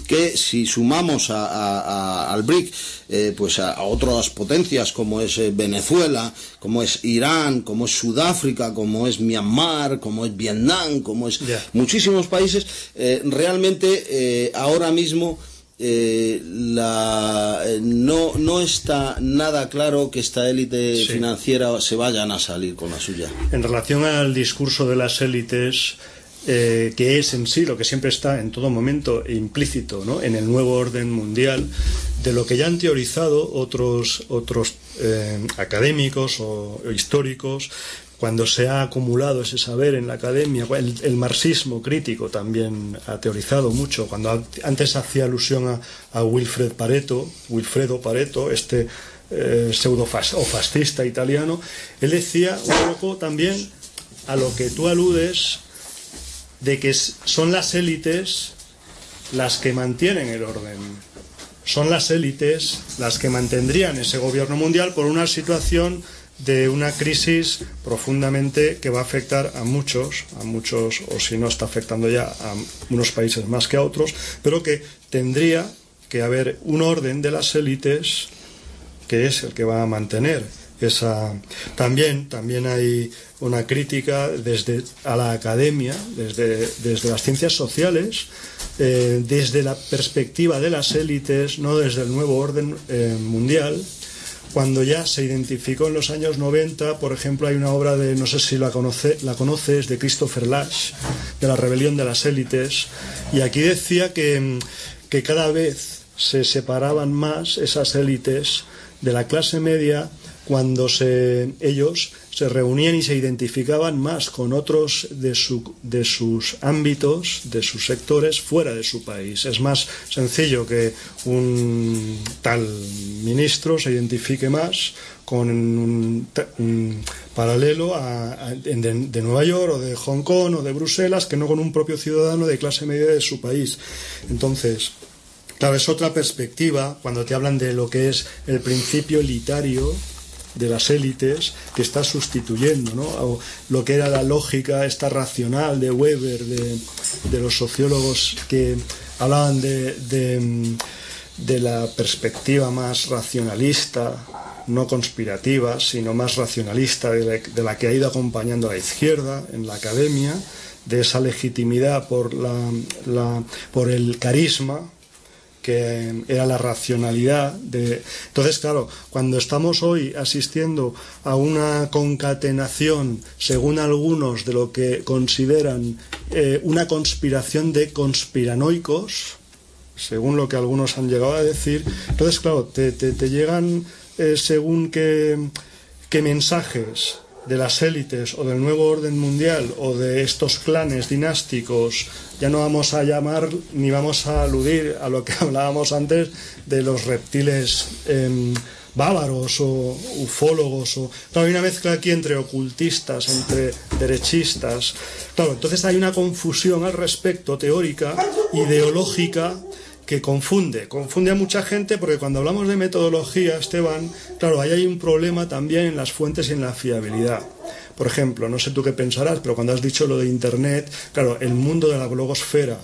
Speaker 2: que si sumamos al BRIC eh, pues a, otras potencias como es eh, Venezuela, como es Irán, como es Sudáfrica, como es Myanmar, como es Vietnam, como es muchísimos países, eh, realmente ahora mismo eh, la, eh, no, no está nada claro que esta élite financiera se vayan a salir con la suya.
Speaker 1: En relación al discurso de las élites, eh, que es en sí lo que siempre está en todo momento implícito ¿no? en el nuevo orden mundial, de lo que ya han teorizado otros, otros académicos o históricos, cuando se ha acumulado ese saber en la academia, el, marxismo crítico también ha teorizado mucho, cuando antes hacía alusión a, Wilfred Pareto, Wilfredo Pareto, este eh, pseudo o fascista italiano, él decía un poco también a lo que tú aludes de que son las élites las que mantienen el orden. Son las élites las que mantendrían ese gobierno mundial por una situación de una crisis profundamente que va a afectar a muchos, a muchos, o si no está afectando ya a unos países más que a otros, pero que tendría que haber un orden de las élites que es el que va a mantener esa también también hay una crítica desde a la academia desde, desde las ciencias sociales eh, desde la perspectiva de las élites no desde el nuevo orden eh, mundial cuando ya se identificó en los años 90, por ejemplo, hay una obra de, no sé si la, conoce, la conoces, de Christopher Lash, de la rebelión de las élites, y aquí decía que, que cada vez se separaban más esas élites de la clase media cuando se, ellos se reunían y se identificaban más con otros de, su, de sus ámbitos, de sus sectores fuera de su país. Es más sencillo que un tal ministro se identifique más con un, paralelo de, Nueva York o de Hong Kong o de Bruselas que no con un propio ciudadano de clase media de su país. Entonces, claro, es otra perspectiva cuando te hablan de lo que es el principio elitario de las élites que está sustituyendo ¿no? lo que era la lógica esta racional de Weber, de, los sociólogos que hablaban de, la perspectiva más racionalista no conspirativa, sino más racionalista de la, que ha ido acompañando a la izquierda en la academia, de esa legitimidad por el carisma que era la racionalidad de entonces claro cuando estamos hoy asistiendo a una concatenación según algunos de lo que consideran eh, una conspiración de conspiranoicos según lo que algunos han llegado a decir entonces claro te llegan eh, según qué, mensajes de las élites o del nuevo orden mundial o de estos clanes dinásticos, ya no vamos a llamar ni vamos a aludir a lo que hablábamos antes de los reptiles em, bávaros o ufólogos. O... hay una mezcla aquí entre ocultistas, entre derechistas. Claro, entonces hay una confusión al respecto teórica, ideológica, que confunde, confunde a mucha gente porque cuando hablamos de metodología, Esteban, claro, ahí hay un problema también en las fuentes y en la fiabilidad. Por ejemplo, no sé tú qué pensarás, pero cuando has dicho lo de Internet, claro, el mundo de la blogosfera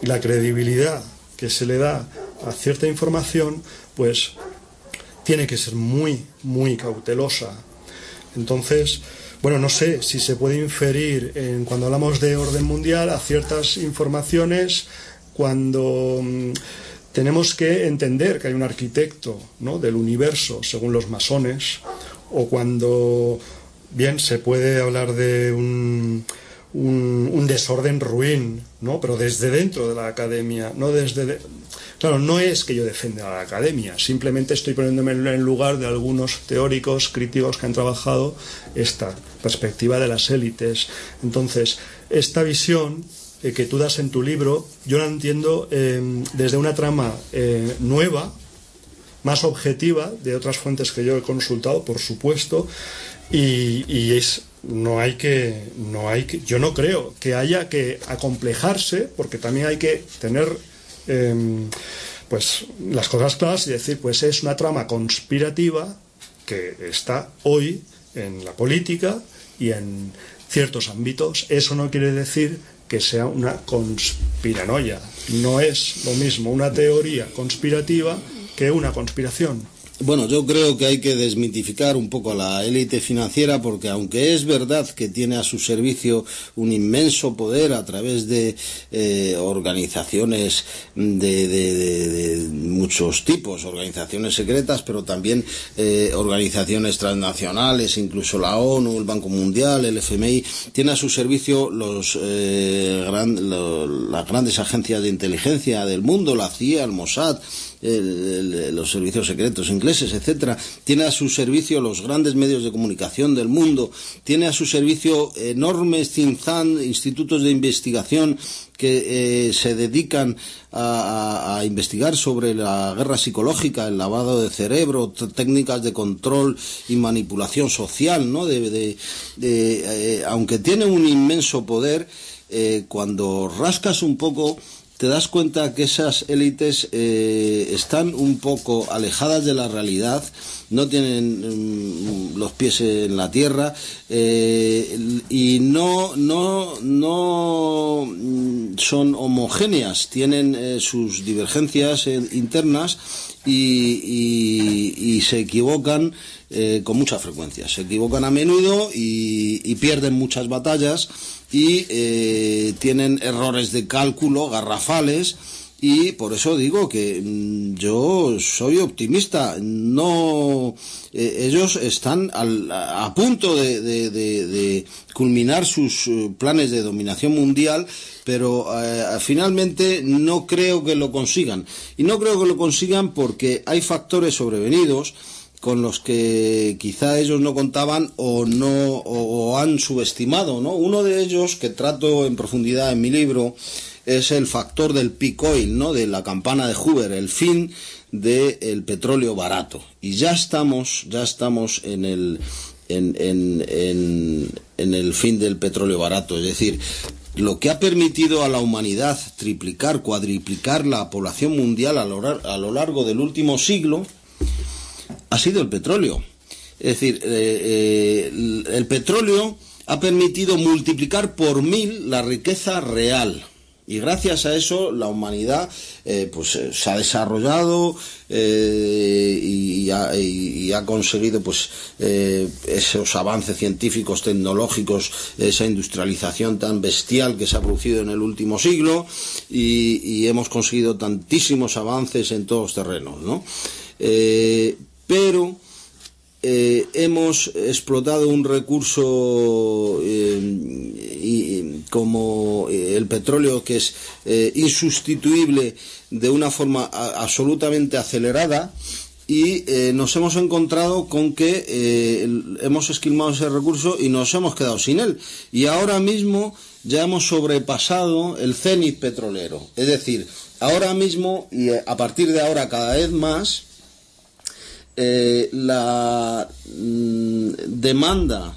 Speaker 1: y la credibilidad que se le da a cierta información, pues tiene que ser muy, muy cautelosa. Entonces, bueno, no sé si se puede inferir en, cuando hablamos de orden mundial a ciertas informaciones cuando mm, tenemos que entender que hay un arquitecto del universo, según los masones, o cuando, bien, se puede hablar de un, un, desorden ruin, ¿no? pero desde dentro de la academia, no desde... Claro, no es que yo defienda a la academia, simplemente estoy poniéndome en lugar de algunos teóricos críticos que han trabajado esta perspectiva de las élites. Entonces, esta visión eh, que tú das en tu libro, yo la entiendo em, desde una trama eh, nueva, más objetiva, de otras fuentes que yo he consultado, por supuesto, y, es no hay que no hay que yo no creo que haya que acomplejarse porque también hay que tener em, pues las cosas claras y decir pues es una trama conspirativa que está hoy en la política y en ciertos ámbitos. Eso no quiere decir que sea una conspiranoia. No es lo mismo una teoría conspirativa que una conspiración.
Speaker 2: Bueno, yo creo que hay que desmitificar un poco a la élite financiera porque aunque es verdad que tiene a su servicio un inmenso poder a través de eh, organizaciones de, muchos tipos, organizaciones secretas, pero también eh, organizaciones transnacionales, incluso la ONU, el Banco Mundial, el FMI, tiene a su servicio los, eh, las grandes agencias de inteligencia del mundo, la CIA, el Mossad, los servicios secretos ingleses, etcétera, tiene a su servicio los grandes medios de comunicación del mundo, tiene a su servicio enormes institutos de investigación que eh, se dedican a, investigar sobre la guerra psicológica, el lavado de cerebro, técnicas de control y manipulación social, ¿no? De, eh, aunque tiene un inmenso poder, eh, cuando rascas un poco te das cuenta que esas élites eh, están un poco alejadas de la realidad, no tienen mm, los pies en la tierra eh, y no, no, no mm, son homogéneas, tienen eh, sus divergencias internas y, se equivocan con mucha frecuencia, se equivocan a menudo y pierden muchas batallas y eh, tienen errores de cálculo garrafales y por eso digo que mm, yo soy optimista. No, eh, ellos están a punto de, culminar sus eh, planes de dominación mundial, pero finalmente no creo que lo consigan. Y no creo que lo consigan porque hay factores sobrevenidos con los que quizá ellos no contaban o no o, han subestimado, ¿no? Uno de ellos que trato en profundidad en mi libro es el factor del peak oil, ¿no? De la campana de Hoover, el fin del petróleo barato. Y ya estamos, ya estamos en el en, en, en el fin del petróleo barato, es decir, lo que ha permitido a la humanidad triplicar, cuadriplicar la población mundial a lo, largo del último siglo ha sido el petróleo. Es decir, eh, eh, el petróleo ha permitido multiplicar por mil la riqueza real y gracias a eso la humanidad eh, pues se ha desarrollado y, ha, conseguido pues esos avances científicos tecnológicos esa industrialización tan bestial que se ha producido en el último siglo y, hemos conseguido tantísimos avances en todos los terrenos ¿no? Pero eh, hemos explotado un recurso eh, como eh, el petróleo que es insustituible de una forma absolutamente acelerada y nos hemos encontrado con que hemos esquilmado ese recurso y nos hemos quedado sin él. Y ahora mismo ya hemos sobrepasado el cenit petrolero. Es decir, ahora mismo y a partir de ahora cada vez más, eh, la mm, demanda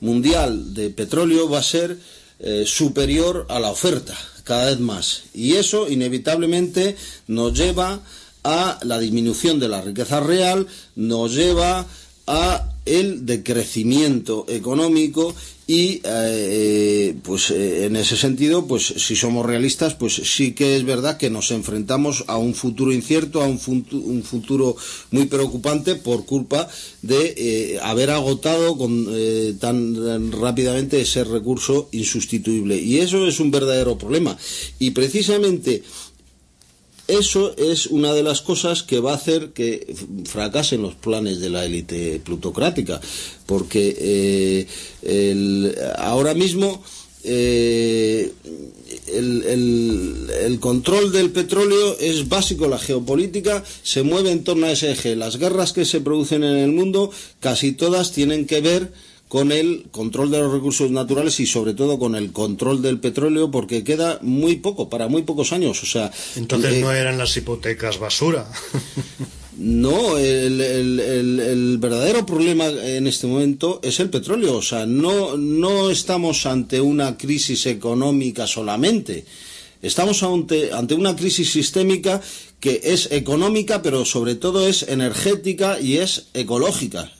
Speaker 2: mundial de petróleo va a ser eh, superior a la oferta cada vez más. Y eso inevitablemente nos lleva a la disminución de la riqueza real, nos lleva a el decrecimiento económico y eh, pues eh, en ese sentido pues si somos realistas pues sí que es verdad que nos enfrentamos a un futuro incierto a un, futuro, muy preocupante por culpa de eh, haber agotado con, tan rápidamente ese recurso insustituible. Y eso es un verdadero problema. Y precisamente eso es una de las cosas que va a hacer que fracasen los planes de la élite plutocrática, porque eh, ahora mismo eh, el, control del petróleo es básico, la geopolítica se mueve en torno a ese eje. Las guerras que se producen en el mundo, casi todas tienen que ver con el control de los recursos naturales y sobre todo con el control del petróleo porque queda muy poco, para muy pocos años. O sea,
Speaker 1: Entonces eh, no eran las hipotecas basura.
Speaker 2: No, el, verdadero problema en este momento es el petróleo. O sea, no, no estamos ante una crisis económica solamente. Estamos ante, ante una crisis sistémica que es económica, pero sobre todo es energética y es ecológica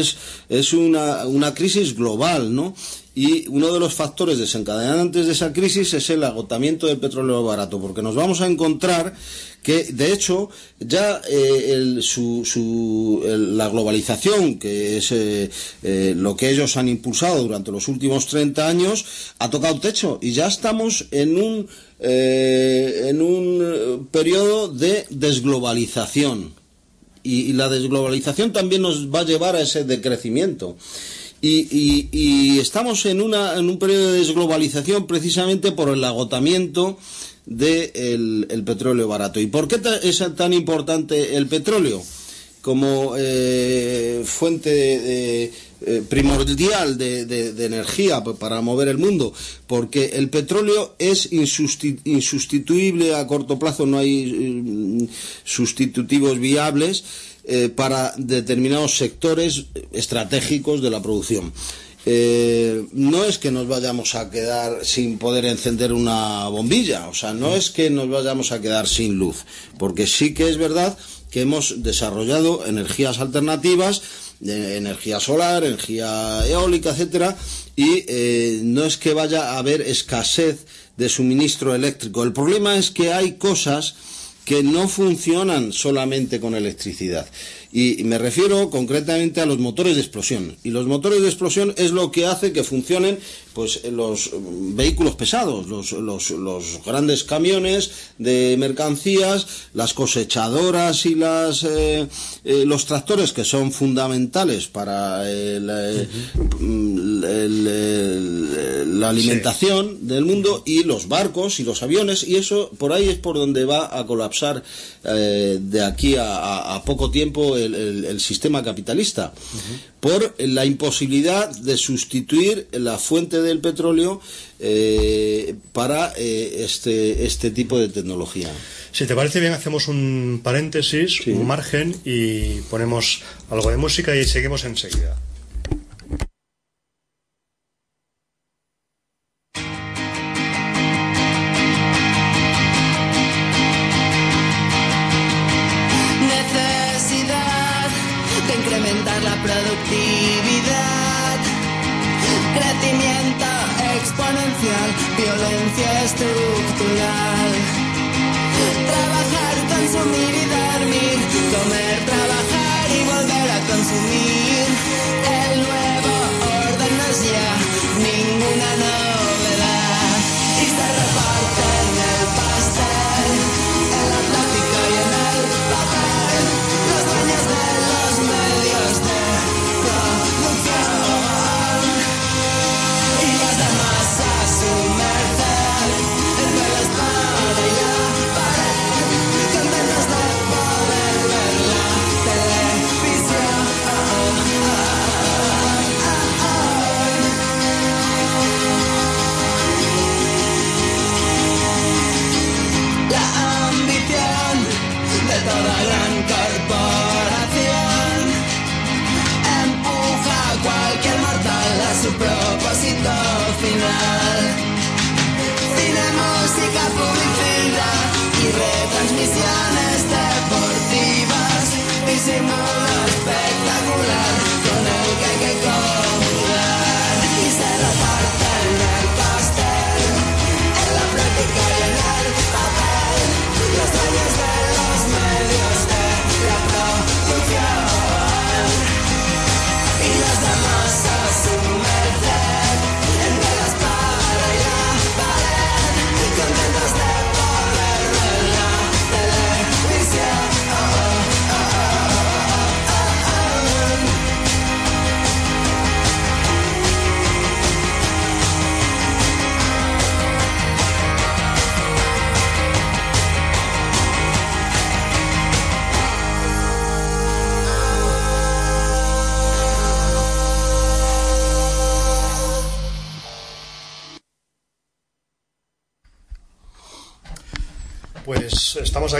Speaker 2: es, una, una crisis global, ¿no? Y uno de los factores desencadenantes de esa crisis es el agotamiento del petróleo barato, porque nos vamos a encontrar que, de hecho, ya eh, su, la globalización, que es eh, eh, lo que ellos han impulsado durante los últimos 30 años, ha tocado techo y ya estamos en un, en un periodo de desglobalización y, la desglobalización también nos va a llevar a ese decrecimiento. Y, estamos en, una, en un periodo de desglobalización precisamente por el agotamiento del el petróleo barato. ¿Y por qué es tan importante el petróleo como eh, fuente eh, primordial de, energía para mover el mundo? Porque el petróleo es insustituible a corto plazo, no hay mm, sustitutivos viables eh, para determinados sectores estratégicos de la producción. Eh, no es que nos vayamos a quedar sin poder encender una bombilla, o sea, no es que nos vayamos a quedar sin luz, porque sí que es verdad que hemos desarrollado energías alternativas, energía solar, energía eólica, etcétera, y eh, no es que vaya a haber escasez de suministro eléctrico. El problema es que hay cosas que no funcionan solamente con electricidad. Y me refiero concretamente a los motores de explosión. Y los motores de explosión es lo que hace que funcionen pues, los vehículos pesados, los, los, grandes camiones de mercancías, las cosechadoras y las, eh, eh, los tractores que son fundamentales para eh, la alimentación del mundo y los barcos y los aviones. Y eso por ahí es por donde va a colapsar de aquí a poco tiempo el, sistema capitalista, por la imposibilidad de sustituir la fuente del petróleo eh, para eh, este, este tipo de tecnología.
Speaker 1: Si te parece bien, hacemos un paréntesis, un margen y ponemos algo de música y seguimos enseguida.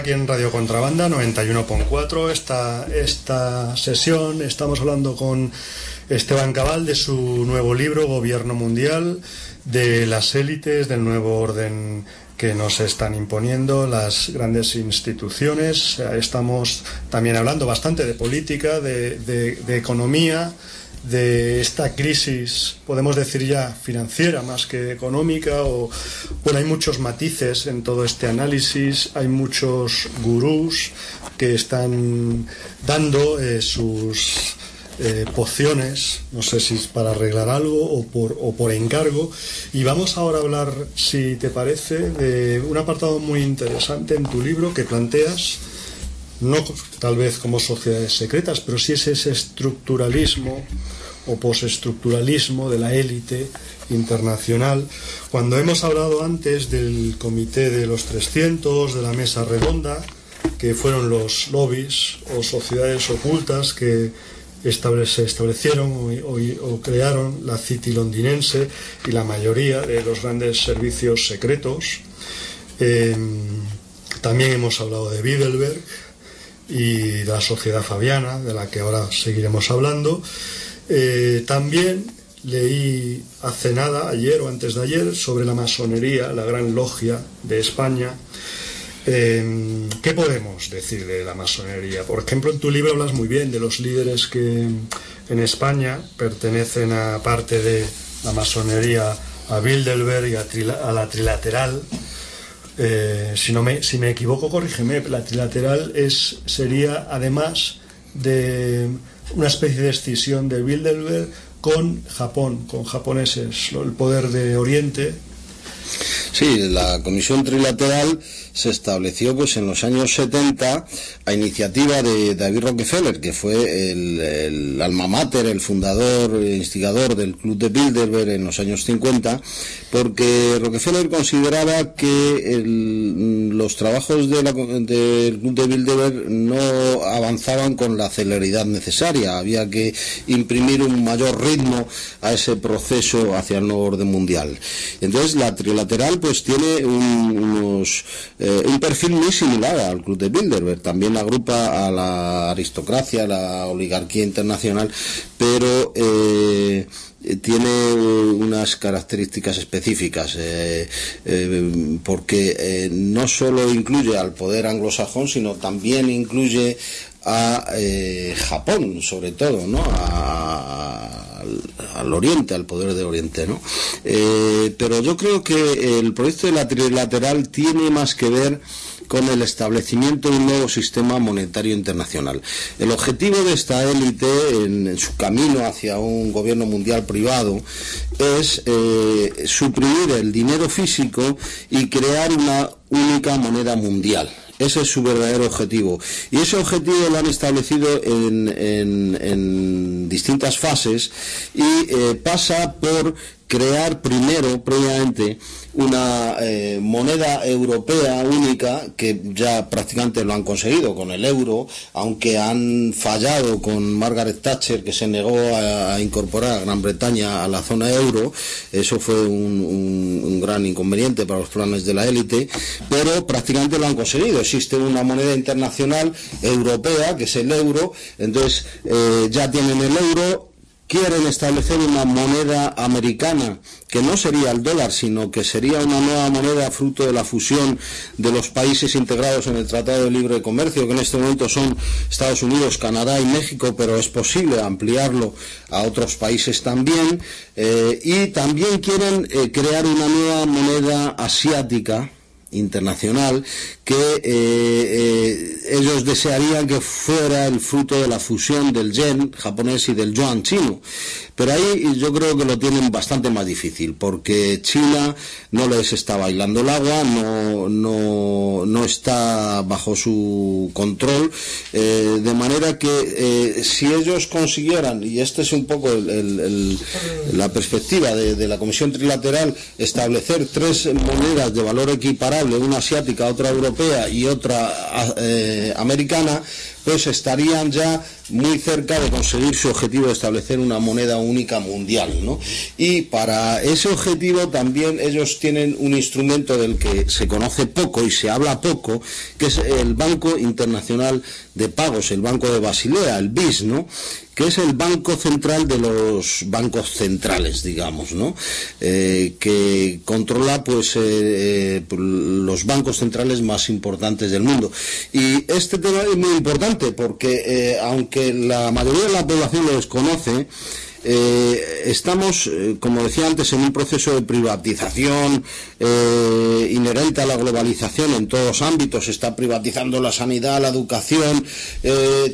Speaker 1: Aquí en Radio Contrabanda 91.4. Esta, esta sesión estamos hablando con Esteban Cabal de su nuevo libro Gobierno Mundial, de las élites, del nuevo orden que nos están imponiendo las grandes instituciones. Estamos también hablando bastante de política, de, de economía de esta crisis, podemos decir ya financiera más que económica, o bueno, hay muchos matices en todo este análisis, hay muchos gurús que están dando eh, sus eh, pociones, no sé si es para arreglar algo o por, o por encargo, y vamos ahora a hablar, si te parece, de un apartado muy interesante en tu libro que planteas no tal vez como sociedades secretas, pero sí es ese estructuralismo o postestructuralismo de la élite internacional. Cuando hemos hablado antes del Comité de los 300, de la Mesa Redonda, que fueron los lobbies o sociedades ocultas que se establecieron o, crearon la City londinense y la mayoría de los grandes servicios secretos. Eh, también hemos hablado de Bidelberg y de la Sociedad Fabiana, de la que ahora seguiremos hablando. Eh, también leí hace nada, ayer o antes de ayer, sobre la masonería, la gran logia de España. Em, ¿Qué podemos decir de la masonería? Por ejemplo, en tu libro hablas muy bien de los líderes que en España pertenecen a parte de la masonería, a Bilderberg y a, la trilateral. Eh, si, no me, si me equivoco, corrígeme, la trilateral es, sería además de una especie de escisión de Bilderberg con Japón, con japoneses, el poder de Oriente.
Speaker 2: Sí, la Comisión Trilateral se estableció pues en los años 70 a iniciativa de David Rockefeller, que fue el, alma mater, el fundador, el instigador del Club de Bilderberg en los años 50, porque Rockefeller consideraba que los trabajos del Club de Bilderberg no avanzaban con la celeridad necesaria, había que imprimir un mayor ritmo a ese proceso hacia el nuevo orden mundial. Entonces la trilateral pues tiene unos eh, un perfil muy similar al Club de Bilderberg. También agrupa a la aristocracia, a la oligarquía internacional, pero eh, tiene unas características específicas eh, porque no solo incluye al poder anglosajón sino también incluye a Japón sobre todo no al, Oriente, al poder de Oriente, ¿no? Eh, pero yo creo que el proyecto de la trilateral tiene más que ver con el establecimiento de un nuevo sistema monetario internacional. El objetivo de esta élite en, su camino hacia un gobierno mundial privado es eh, suprimir el dinero físico y crear una única moneda mundial. Ese es su verdadero objetivo. Y ese objetivo lo han establecido en, distintas fases y eh, pasa por crear primero, previamente, una eh, moneda europea única que ya prácticamente lo han conseguido con el euro, aunque han fallado con Margaret Thatcher que se negó a, incorporar a Gran Bretaña a la zona euro, eso fue un, un gran inconveniente para los planes de la élite, pero prácticamente lo han conseguido. Existe una moneda internacional europea que es el euro, entonces eh, ya tienen el euro quieren establecer una moneda americana que no sería el dólar, sino que sería una nueva moneda fruto de la fusión de los países integrados en el Tratado de Libre Comercio, que en este momento son Estados Unidos, Canadá y México, pero es posible ampliarlo a otros países también. Eh, y también quieren eh, crear una nueva moneda asiática internacional que eh, eh, ellos desearían que fuera el fruto de la fusión del yen japonés y del yuan chino. Pero ahí yo creo que lo tienen bastante más difícil, porque China no les está bailando el agua, no, no, no está bajo su control, eh, de manera que si ellos consiguieran, y esta es un poco la perspectiva de, de la Comisión Trilateral, establecer tres monedas de valor equiparable, una asiática, otra europea, y otra eh, americana, pues estarían ya muy cerca de conseguir su objetivo de establecer una moneda única mundial. ¿no? Y para ese objetivo también ellos tienen un instrumento del que se conoce poco y se habla poco, que es el Banco Internacional de Pagos, el Banco de Basilea, el BIS, ¿no? que es el banco central de los bancos centrales, digamos, ¿no? Eh, que controla pues eh, los bancos centrales más importantes del mundo. Y este tema es muy importante porque eh, aunque la mayoría de la población lo desconoce, eh, estamos, eh, como decía antes, en un proceso de privatización inherente a la globalización en todos los ámbitos. Se está privatizando la sanidad, la educación,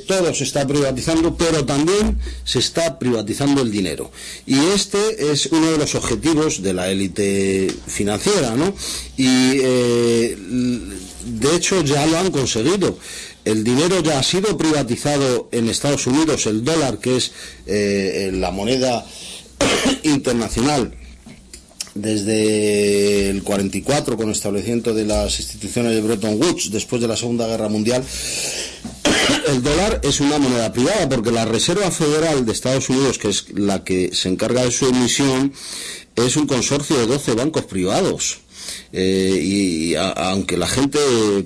Speaker 2: todo se está privatizando, pero también se está privatizando el dinero. Y este es uno de los objetivos de la élite financiera, ¿no? Y de hecho ya lo han conseguido. El dinero ya ha sido privatizado en Estados Unidos, el dólar, que es eh, la moneda internacional desde el 44 con el establecimiento de las instituciones de Bretton Woods después de la Segunda Guerra Mundial, el dólar es una moneda privada porque la Reserva Federal de Estados Unidos, que es la que se encarga de su emisión, es un consorcio de 12 bancos privados. Eh, y aunque la gente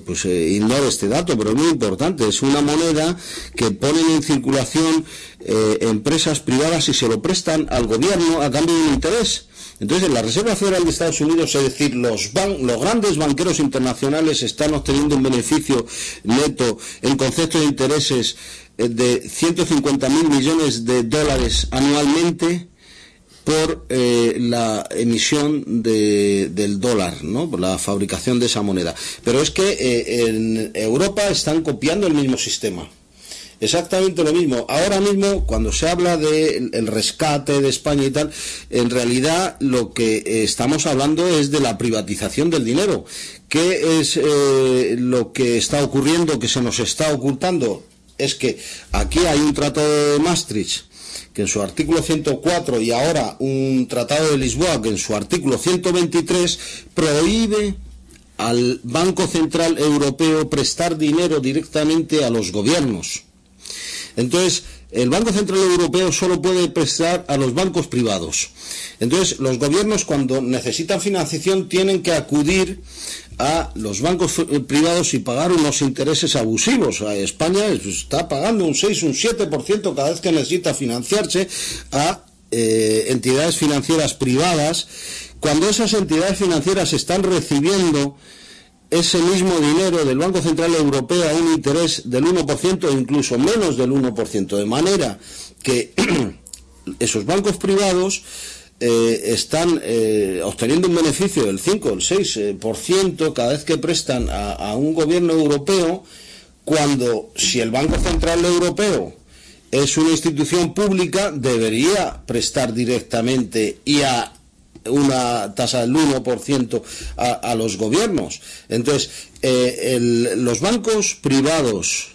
Speaker 2: pues eh, ignore este dato, pero es muy importante, es una moneda que ponen en circulación eh, empresas privadas y se lo prestan al gobierno a cambio de un interés. Entonces, la Reserva Federal de Estados Unidos, es decir, los, los grandes banqueros internacionales están obteniendo un beneficio neto en concepto de intereses de 150 mil millones de dólares anualmente por eh, la emisión del dólar, ¿no? por la fabricación de esa moneda. Pero es que eh, en Europa están copiando el mismo sistema. Exactamente lo mismo. Ahora mismo, cuando se habla del el rescate de España y tal, en realidad lo que eh, estamos hablando es de la privatización del dinero. ¿Qué es eh, lo que está ocurriendo, que se nos está ocultando? Es que aquí hay un tratado de Maastricht que en su artículo 104 y ahora un tratado de Lisboa que en su artículo 123 prohíbe al Banco Central Europeo prestar dinero directamente a los gobiernos. Entonces, el Banco Central Europeo solo puede prestar a los bancos privados. Entonces, los gobiernos cuando necesitan financiación tienen que acudir a los bancos privados y pagar unos intereses abusivos. España está pagando un 6, un 7% cada vez que necesita financiarse a eh, entidades financieras privadas, cuando esas entidades financieras están recibiendo ese mismo dinero del Banco Central Europeo a un interés del 1% o incluso menos del 1%, de manera que esos bancos privados eh, están eh, obteniendo un beneficio del 5 o el 6% cada vez que prestan a, un gobierno europeo, cuando si el Banco Central Europeo es una institución pública, debería prestar directamente y a una tasa del 1% a, a los gobiernos. Entonces, eh, los bancos privados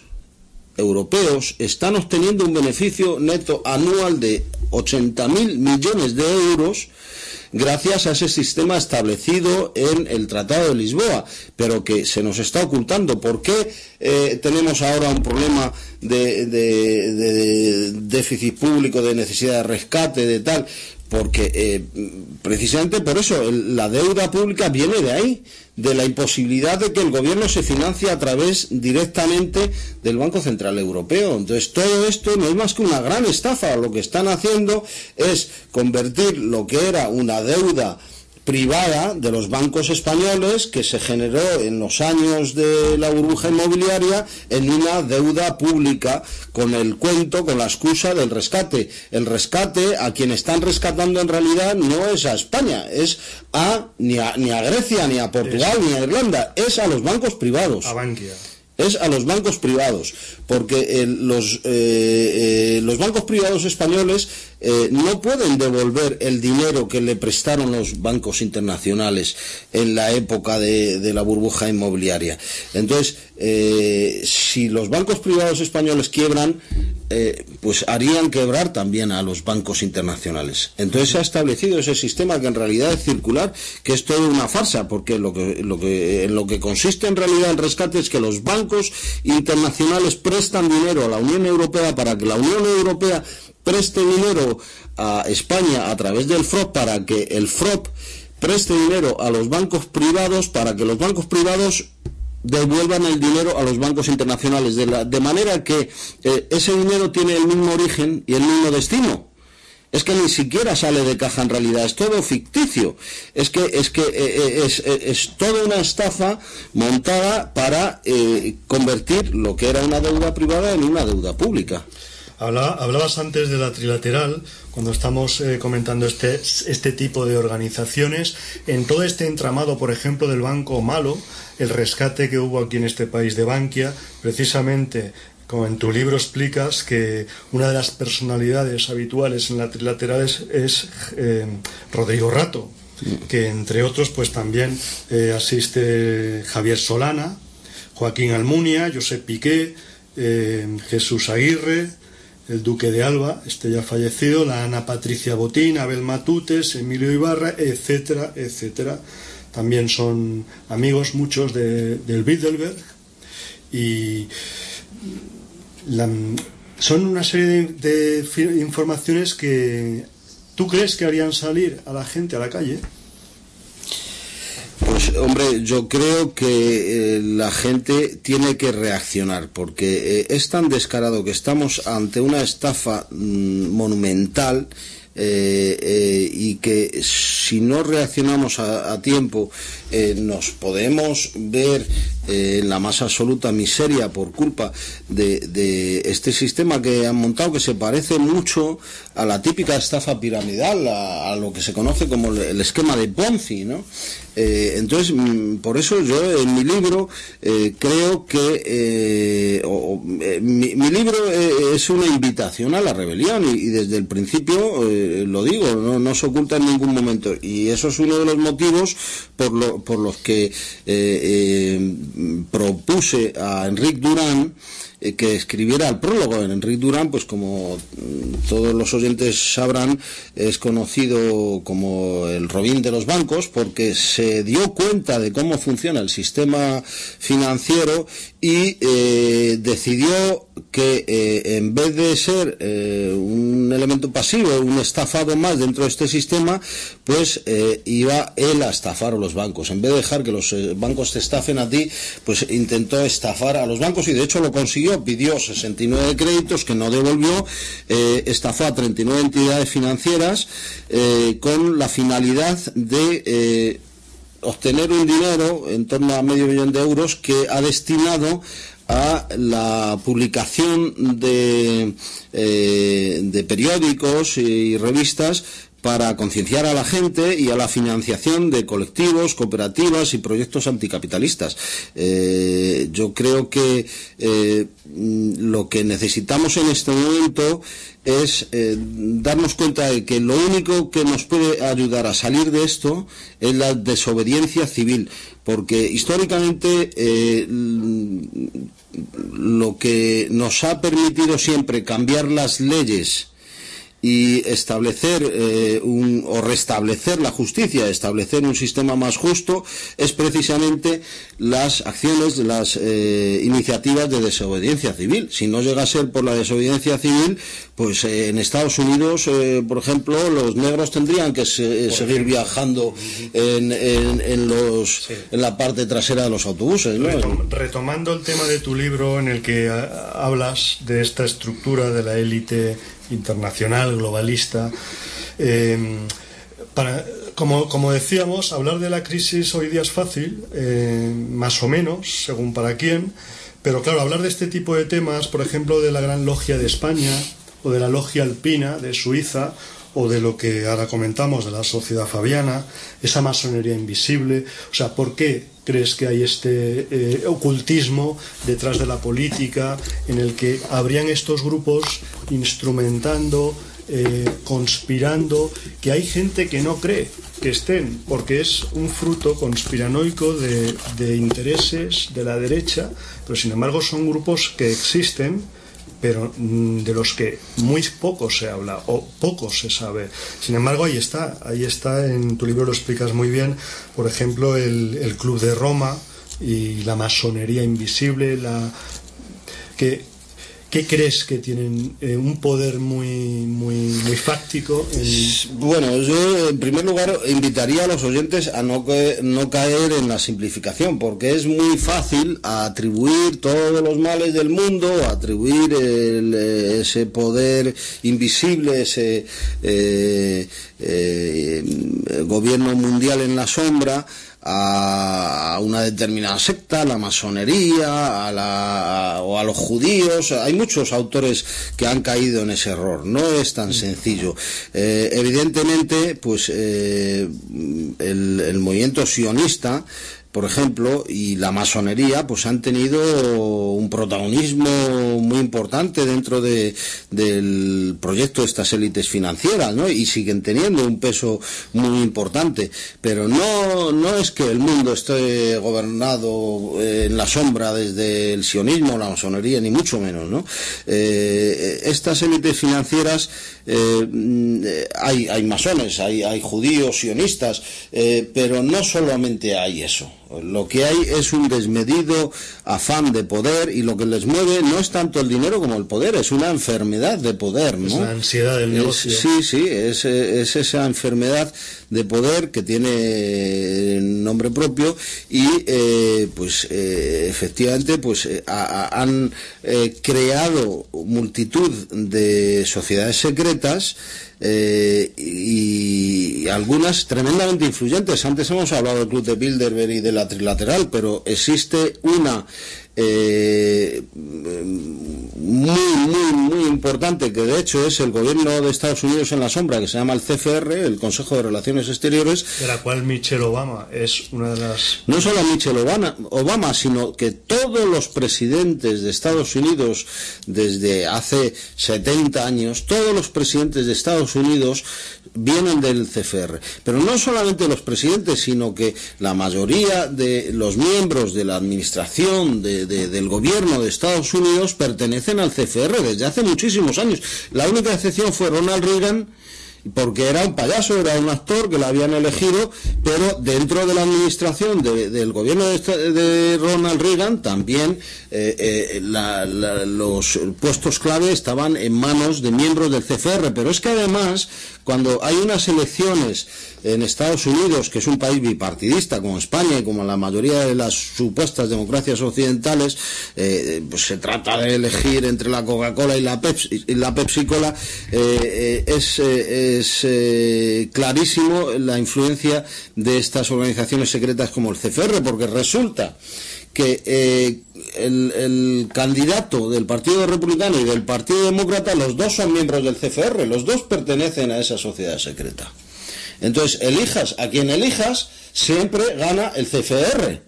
Speaker 2: europeos están obteniendo un beneficio neto anual de 80.000 millones de euros gracias a ese sistema establecido en el Tratado de Lisboa, pero que se nos está ocultando. ¿Por qué eh, tenemos ahora un problema de, de, déficit público, de necesidad de rescate, de tal? porque eh, precisamente por eso la deuda pública viene de ahí, de la imposibilidad de que el gobierno se financie a través directamente del Banco Central Europeo. Entonces todo esto no es más que una gran estafa. Lo que están haciendo es convertir lo que era una deuda privada de los bancos españoles que se generó en los años de la burbuja inmobiliaria en una deuda pública con el cuento, con la excusa del rescate. El rescate a quien están rescatando en realidad no es a España, es a ni a, ni a Grecia, ni a Portugal, ni a Irlanda, es a los bancos privados.
Speaker 1: A Bankia
Speaker 2: es a los bancos privados, porque los, eh, eh, los bancos privados españoles eh, no pueden devolver el dinero que le prestaron los bancos internacionales en la época de, de la burbuja inmobiliaria. Entonces, si los bancos privados españoles quiebran, pues harían quebrar también a los bancos internacionales. Entonces se ha establecido ese sistema que en realidad es circular, que es toda una farsa, porque lo que, lo que, en lo que consiste en realidad el rescate es que los bancos internacionales prestan dinero a la Unión Europea para que la Unión Europea preste dinero a España a través del FROP para que el FROP preste dinero a los bancos privados para que los bancos privados devuelvan el dinero a los bancos internacionales. De, la, de manera que eh, ese dinero tiene el mismo origen y el mismo destino es que ni siquiera sale de caja en realidad, es todo ficticio. Es que es que eh, eh, eh, es, toda una estafa montada para convertir lo que era una deuda privada en una deuda pública.
Speaker 1: hablabas antes de la trilateral, cuando estamos comentando este, este tipo de organizaciones, en todo este entramado, por ejemplo, del Banco Malo, el rescate que hubo aquí en este país de Bankia, precisamente como en tu libro explicas que una de las personalidades habituales en la trilateral es, eh, Rodrigo Rato, que entre otros pues también eh, asiste Javier Solana, Joaquín Almunia, Josep Piqué, eh, Jesús Aguirre, el Duque de Alba, este ya fallecido, la Ana Patricia Botín, Abel Matutes, Emilio Ibarra, etcétera, etcétera. También son amigos muchos de, del Bilderberg y son una serie de, informaciones que tú crees que harían salir a la gente a la calle.
Speaker 2: Pues hombre, yo creo que eh, la gente tiene que reaccionar porque eh, es tan descarado que estamos ante una estafa mm, monumental eh, y que si no reaccionamos a, tiempo nos podemos ver en la más absoluta miseria por culpa de, este sistema que han montado que se parece mucho a la típica estafa piramidal, a, lo que se conoce como el esquema de Ponzi, ¿no? Eh, entonces, mm, por eso yo en mi libro eh, creo que eh, mi, libro es una invitación a la rebelión y, desde el principio lo digo, no, no, se oculta en ningún momento. Y eso es uno de los motivos por, lo, por los que propuse a Enrique Durán eh, que escribiera el prólogo. En Enrique Durán, pues como mm, todos los oyentes sabrán, es conocido como el Robin de los bancos porque se dio cuenta de cómo funciona el sistema financiero y eh, decidió que eh, en vez de ser un elemento pasivo, un estafado más dentro de este sistema, pues iba él a estafar a los bancos. En vez de dejar que los bancos te estafen a ti, pues intentó estafar a los bancos y de hecho lo consiguió pidió 69 créditos que no devolvió, eh, estafó a 39 entidades financieras eh, con la finalidad de eh, obtener un dinero en torno a medio millón de euros que ha destinado a la publicación de, de periódicos y revistas para concienciar a la gente y a la financiación de colectivos, cooperativas y proyectos anticapitalistas. Eh, yo creo que eh, lo que necesitamos en este momento es eh, darnos cuenta de que lo único que nos puede ayudar a salir de esto es la desobediencia civil, porque históricamente lo que nos ha permitido siempre cambiar las leyes y establecer eh, un, o restablecer la justicia, establecer un sistema más justo, es precisamente las acciones, las eh, iniciativas de desobediencia civil. Si no llega a ser por la desobediencia civil, pues eh, en Estados Unidos, por ejemplo, los negros tendrían que seguir viajando en, en, los, en la parte trasera de los autobuses.
Speaker 1: Retomando el tema de tu libro en el que hablas de esta estructura de la élite internacional, globalista. Em, para, como, como, decíamos, hablar de la crisis hoy día es fácil, eh, más o menos, según para quién, pero claro, hablar de este tipo de temas, por ejemplo, de la Gran Logia de España o de la Logia Alpina de Suiza, o de lo que ahora comentamos de la sociedad fabiana, esa masonería invisible, o sea, ¿por qué crees que hay este eh, ocultismo detrás de la política en el que habrían estos grupos instrumentando, eh, conspirando, que hay gente que no cree que estén, porque es un fruto conspiranoico de, de intereses de la derecha, pero sin embargo son grupos que existen pero mm, de los que muy poco se habla o poco se sabe. Sin embargo, ahí está, ahí está, en tu libro lo explicas muy bien, por ejemplo, el, el Club de Roma y la masonería invisible, la que ¿Qué crees que tienen eh, un poder muy, muy, muy fáctico?
Speaker 2: Bueno, yo en primer lugar invitaría a los oyentes a no, no caer en la simplificación, porque es muy fácil atribuir todos los males del mundo, atribuir ese poder invisible, ese eh, eh, gobierno mundial en la sombra, a una determinada secta, a la masonería, a la, o a los judíos. Hay muchos autores que han caído en ese error. No es tan sencillo. Eh, evidentemente, pues eh, el, el movimiento sionista por ejemplo, y la masonería, pues han tenido un protagonismo muy importante dentro de, del proyecto de estas élites financieras, ¿no? Y siguen teniendo un peso muy importante. Pero no, no es que el mundo esté gobernado en la sombra desde el sionismo, la masonería, ni mucho menos, ¿no? Eh, estas élites financieras, eh, hay, hay masones, hay, hay judíos, sionistas, eh, pero no solamente hay eso. Lo que hay es un desmedido afán de poder y lo que les mueve no es tanto el dinero como el poder, es una enfermedad de poder, ¿no? Es
Speaker 1: la ansiedad del negocio.
Speaker 2: sí, sí, es, esa enfermedad de poder que tiene nombre propio y eh, pues eh, efectivamente pues eh, han creado multitud de sociedades secretas eh, y, algunas tremendamente influyentes. Antes hemos hablado del Club de Bilderberg y de la Trilateral, pero existe una eh, muy, muy, muy importante, que de hecho es el gobierno de Estados Unidos en la sombra, que se llama el CFR, el Consejo de Relaciones Exteriores.
Speaker 1: De la cual Michelle Obama es una de las...
Speaker 2: No solo Michelle Obama, Obama sino que todos los presidentes de Estados Unidos desde hace 70 años, todos los presidentes de Estados Unidos vienen del CFR. Pero no solamente los presidentes, sino que la mayoría de los miembros de la administración del gobierno de Estados Unidos pertenecen al CFR desde hace muchísimos años. La única excepción fue Ronald Reagan porque era un payaso, era un actor que lo habían elegido, pero dentro de la administración del gobierno de, Ronald Reagan también eh, eh, los puestos clave estaban en manos de miembros del CFR, pero es que además cuando hay unas elecciones en Estados Unidos, que es un país bipartidista como España y como la mayoría de las supuestas democracias occidentales, eh, pues se trata de elegir entre la Coca-Cola y la Pepsi, y la Pepsi Cola, eh, eh, es, es clarísimo la influencia de estas organizaciones secretas como el CFR, porque resulta que el, el, candidato del Partido Republicano y del Partido Demócrata, los dos son miembros del CFR, los dos pertenecen a esa sociedad secreta. Entonces, elijas a quien elijas, siempre gana el CFR.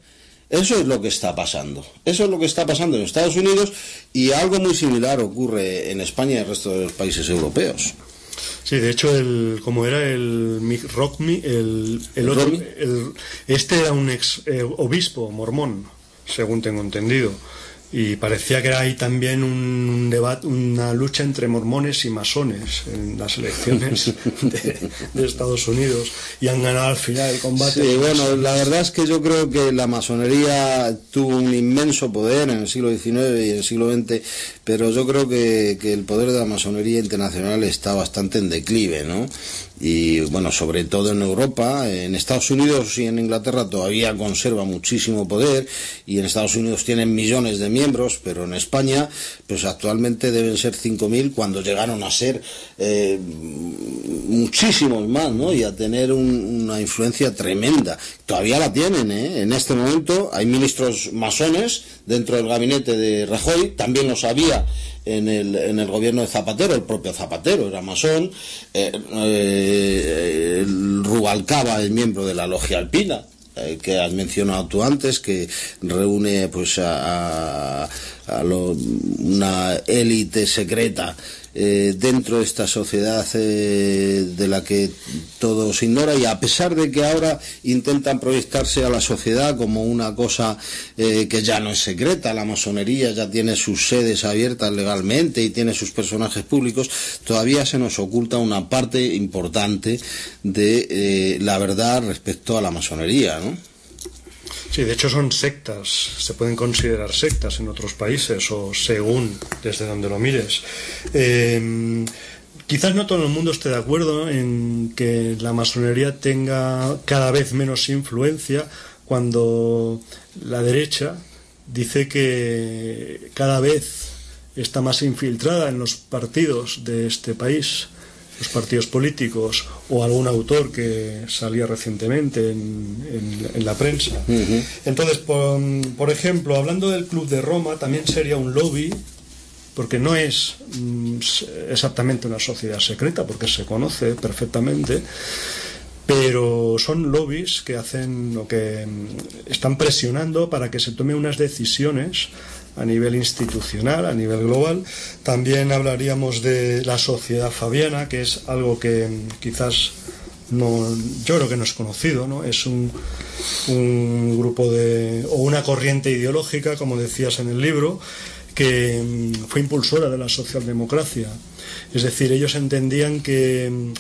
Speaker 2: Eso es lo que está pasando. Eso es lo que está pasando en Estados Unidos y algo muy similar ocurre en España y el resto de los países europeos.
Speaker 1: Sí, de hecho, el, como era el Mick Rockme, el, el otro, el, este era un ex eh, obispo mormón, según tengo entendido y parecía que era ahí también un debate, una lucha entre mormones y masones en las elecciones de, Estados Unidos y han ganado al final el combate.
Speaker 2: Sí, bueno, la verdad es que yo creo que la masonería tuvo un inmenso poder en el siglo XIX y en el siglo XX, pero yo creo que, que el poder de la masonería internacional está bastante en declive, ¿no? Y bueno, sobre todo en Europa, en Estados Unidos y en Inglaterra todavía conserva muchísimo poder y en Estados Unidos tienen millones de miembros, pero en España pues actualmente deben ser 5.000 cuando llegaron a ser eh, muchísimos más, ¿no? Y a tener una influencia tremenda. Todavía la tienen, ¿eh? En este momento hay ministros masones dentro del gabinete de Rajoy, también lo sabía en el, en el gobierno de Zapatero, el propio Zapatero era masón, eh, eh, Rubalcaba es miembro de la logia alpina, eh, que has mencionado tú antes, que reúne pues a, a una élite secreta eh, dentro de esta sociedad eh, de la que todo se ignora y a pesar de que ahora intentan proyectarse a la sociedad como una cosa eh, que ya no es secreta, la masonería ya tiene sus sedes abiertas legalmente y tiene sus personajes públicos, todavía se nos oculta una parte importante de la verdad respecto a la masonería, ¿no?
Speaker 1: Sí, de hecho son sectas, se pueden considerar sectas en otros países o según desde donde lo mires. Em, quizás no todo el mundo esté de acuerdo en que la masonería tenga cada vez menos influencia cuando la derecha dice que cada vez está más infiltrada en los partidos de este país los partidos políticos o algún autor que salía recientemente en, la prensa. Entonces, por, ejemplo, hablando del Club de Roma, también sería un lobby, porque no es mm, exactamente una sociedad secreta, porque se conoce perfectamente, pero son lobbies que hacen o que mm, están presionando para que se tomen unas decisiones a nivel institucional, a nivel global. También hablaríamos de la sociedad fabiana, que es algo que quizás no, yo creo que no es conocido, ¿no? Es un, grupo de, o una corriente ideológica, como decías en el libro, que mm, fue impulsora de la socialdemocracia. Es decir, ellos entendían que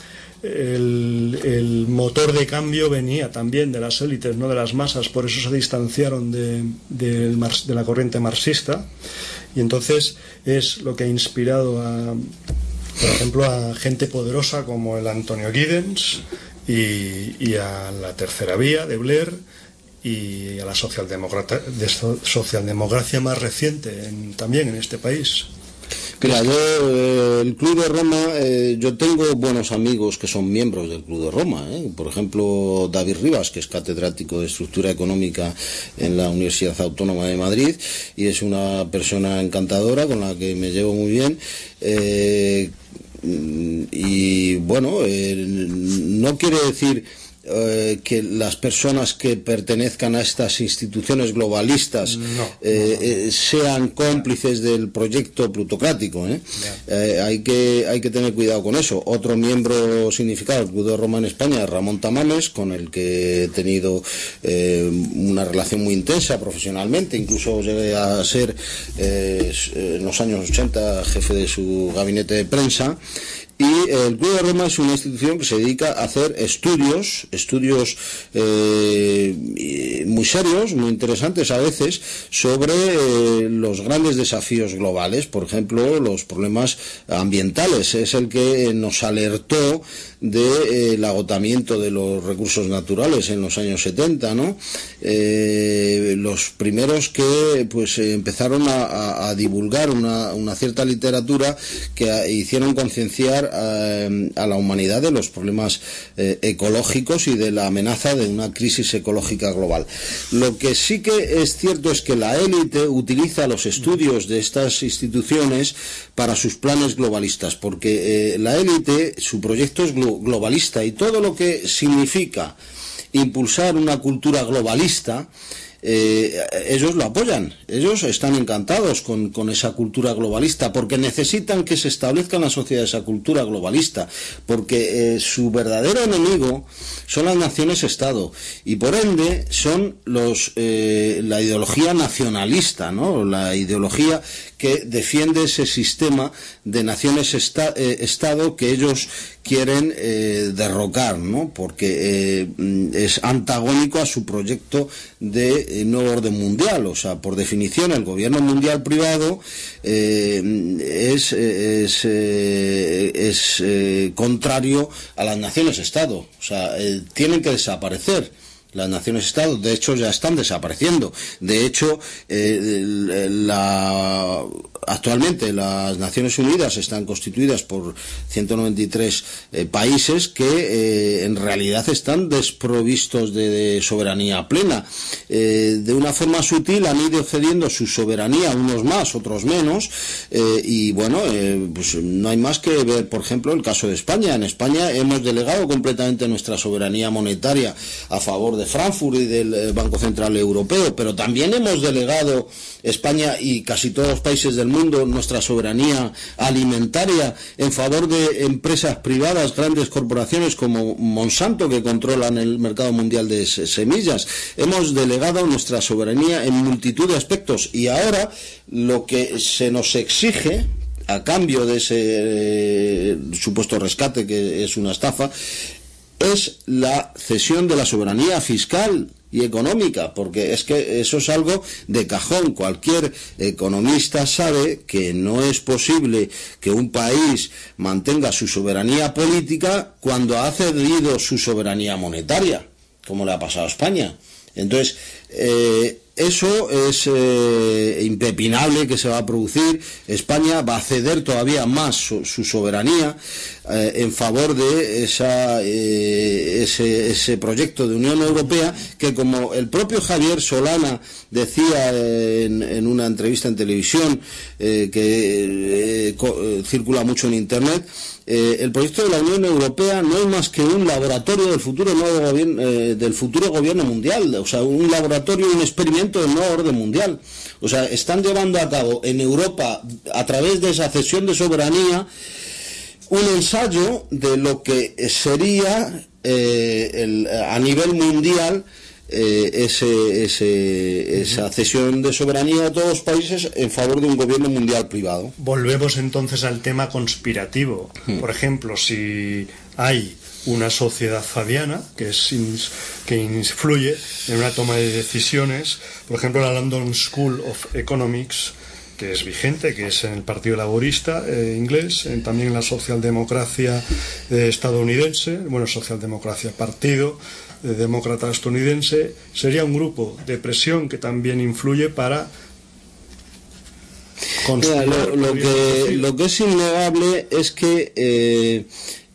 Speaker 1: el, motor de cambio venía también de las élites, no de las masas, por eso se distanciaron de, de, la corriente marxista y entonces es lo que ha inspirado a, por ejemplo, a gente poderosa como el Antonio Giddens y, a la tercera vía de Blair y a la socialdemocracia más reciente también en este país.
Speaker 2: Yo, eh, el Club de Roma, eh, yo tengo buenos amigos que son miembros del Club de Roma. ¿eh? Por ejemplo, David Rivas, que es catedrático de Estructura Económica en la Universidad Autónoma de Madrid y es una persona encantadora con la que me llevo muy bien. y bueno, no quiere decir eh, que las personas que pertenezcan a estas instituciones globalistas eh, eh, sean cómplices del proyecto plutocrático. hay, que, hay que tener cuidado con eso. Otro miembro significado del Club de Roma en España es Ramón Tamames, con el que he tenido una relación muy intensa profesionalmente, incluso llegué a ser en los años 80 jefe de su gabinete de prensa. Y el Club de Roma es una institución que se dedica a hacer estudios, estudios eh, muy serios, muy interesantes a veces, sobre eh, los grandes desafíos globales, por ejemplo, los problemas ambientales. Es el que nos alertó del eh, agotamiento de los recursos naturales en los años 70, ¿no? los primeros que pues empezaron a, divulgar una, una, cierta literatura que hicieron concienciar eh, a, la humanidad de los problemas eh, ecológicos y de la amenaza de una crisis ecológica global. Lo que sí que es cierto es que la élite utiliza los estudios de estas instituciones para sus planes globalistas, porque eh, la élite, su proyecto es globalista y todo lo que significa impulsar una cultura globalista, eh, ellos lo apoyan, ellos están encantados con, esa cultura globalista, porque necesitan que se establezca en la sociedad esa cultura globalista, porque eh, su verdadero enemigo son las naciones-estado, y por ende son los, eh, la ideología nacionalista, ¿no? la ideología que defiende ese sistema de naciones-estado que ellos quieren eh, derrocar, ¿no? porque eh, es antagónico a su proyecto de eh, nuevo orden mundial. O sea, por definición, el gobierno mundial privado es, es, es contrario a las naciones-estado. O sea, tienen que desaparecer las naciones Estado, de hecho, ya están desapareciendo. De hecho, la, actualmente las Naciones Unidas están constituidas por 193 eh, países que eh, en realidad están desprovistos de, soberanía plena. Eh, de una forma sutil han ido cediendo su soberanía, unos más, otros menos, y bueno, pues no hay más que ver, por ejemplo, el caso de España. En España hemos delegado completamente nuestra soberanía monetaria a favor de Frankfurt y del Banco Central Europeo, pero también hemos delegado España y casi todos los países del mundo nuestra soberanía alimentaria en favor de empresas privadas, grandes corporaciones como Monsanto que controlan el mercado mundial de semillas. Hemos delegado nuestra soberanía en multitud de aspectos y ahora lo que se nos exige a cambio de ese eh, supuesto rescate que es una estafa es la cesión de la soberanía fiscal y económica, porque es que eso es algo de cajón. Cualquier economista sabe que no es posible que un país mantenga su soberanía política cuando ha cedido su soberanía monetaria, como le ha pasado a España. Entonces, eh, eso es eh, impepinable que se va a producir. España va a ceder todavía más su, soberanía eh, en favor de esa, eh, ese, proyecto de Unión Europea que, como el propio Javier Solana decía en, una entrevista en televisión que circula mucho en Internet, el proyecto de la Unión Europea no es más que un laboratorio del futuro nuevo gobierno, del futuro gobierno mundial, o sea, un laboratorio, un experimento del nuevo orden mundial. O sea, están llevando a cabo en Europa, a través de esa cesión de soberanía, un ensayo de lo que sería eh, a nivel mundial eh, esa cesión de soberanía a todos los países en favor de un gobierno mundial privado.
Speaker 1: Volvemos entonces al tema conspirativo. Hmm. Por ejemplo, si hay una sociedad fabiana que, es, que influye en una toma de decisiones. Por ejemplo, la London School of Economics, que es vigente, que es en el Partido Laborista eh, inglés, también en la socialdemocracia eh, estadounidense, bueno, socialdemocracia, Partido Demócrata estadounidense, sería un grupo de presión que también influye para
Speaker 2: lo, que, lo que es innegable es que eh,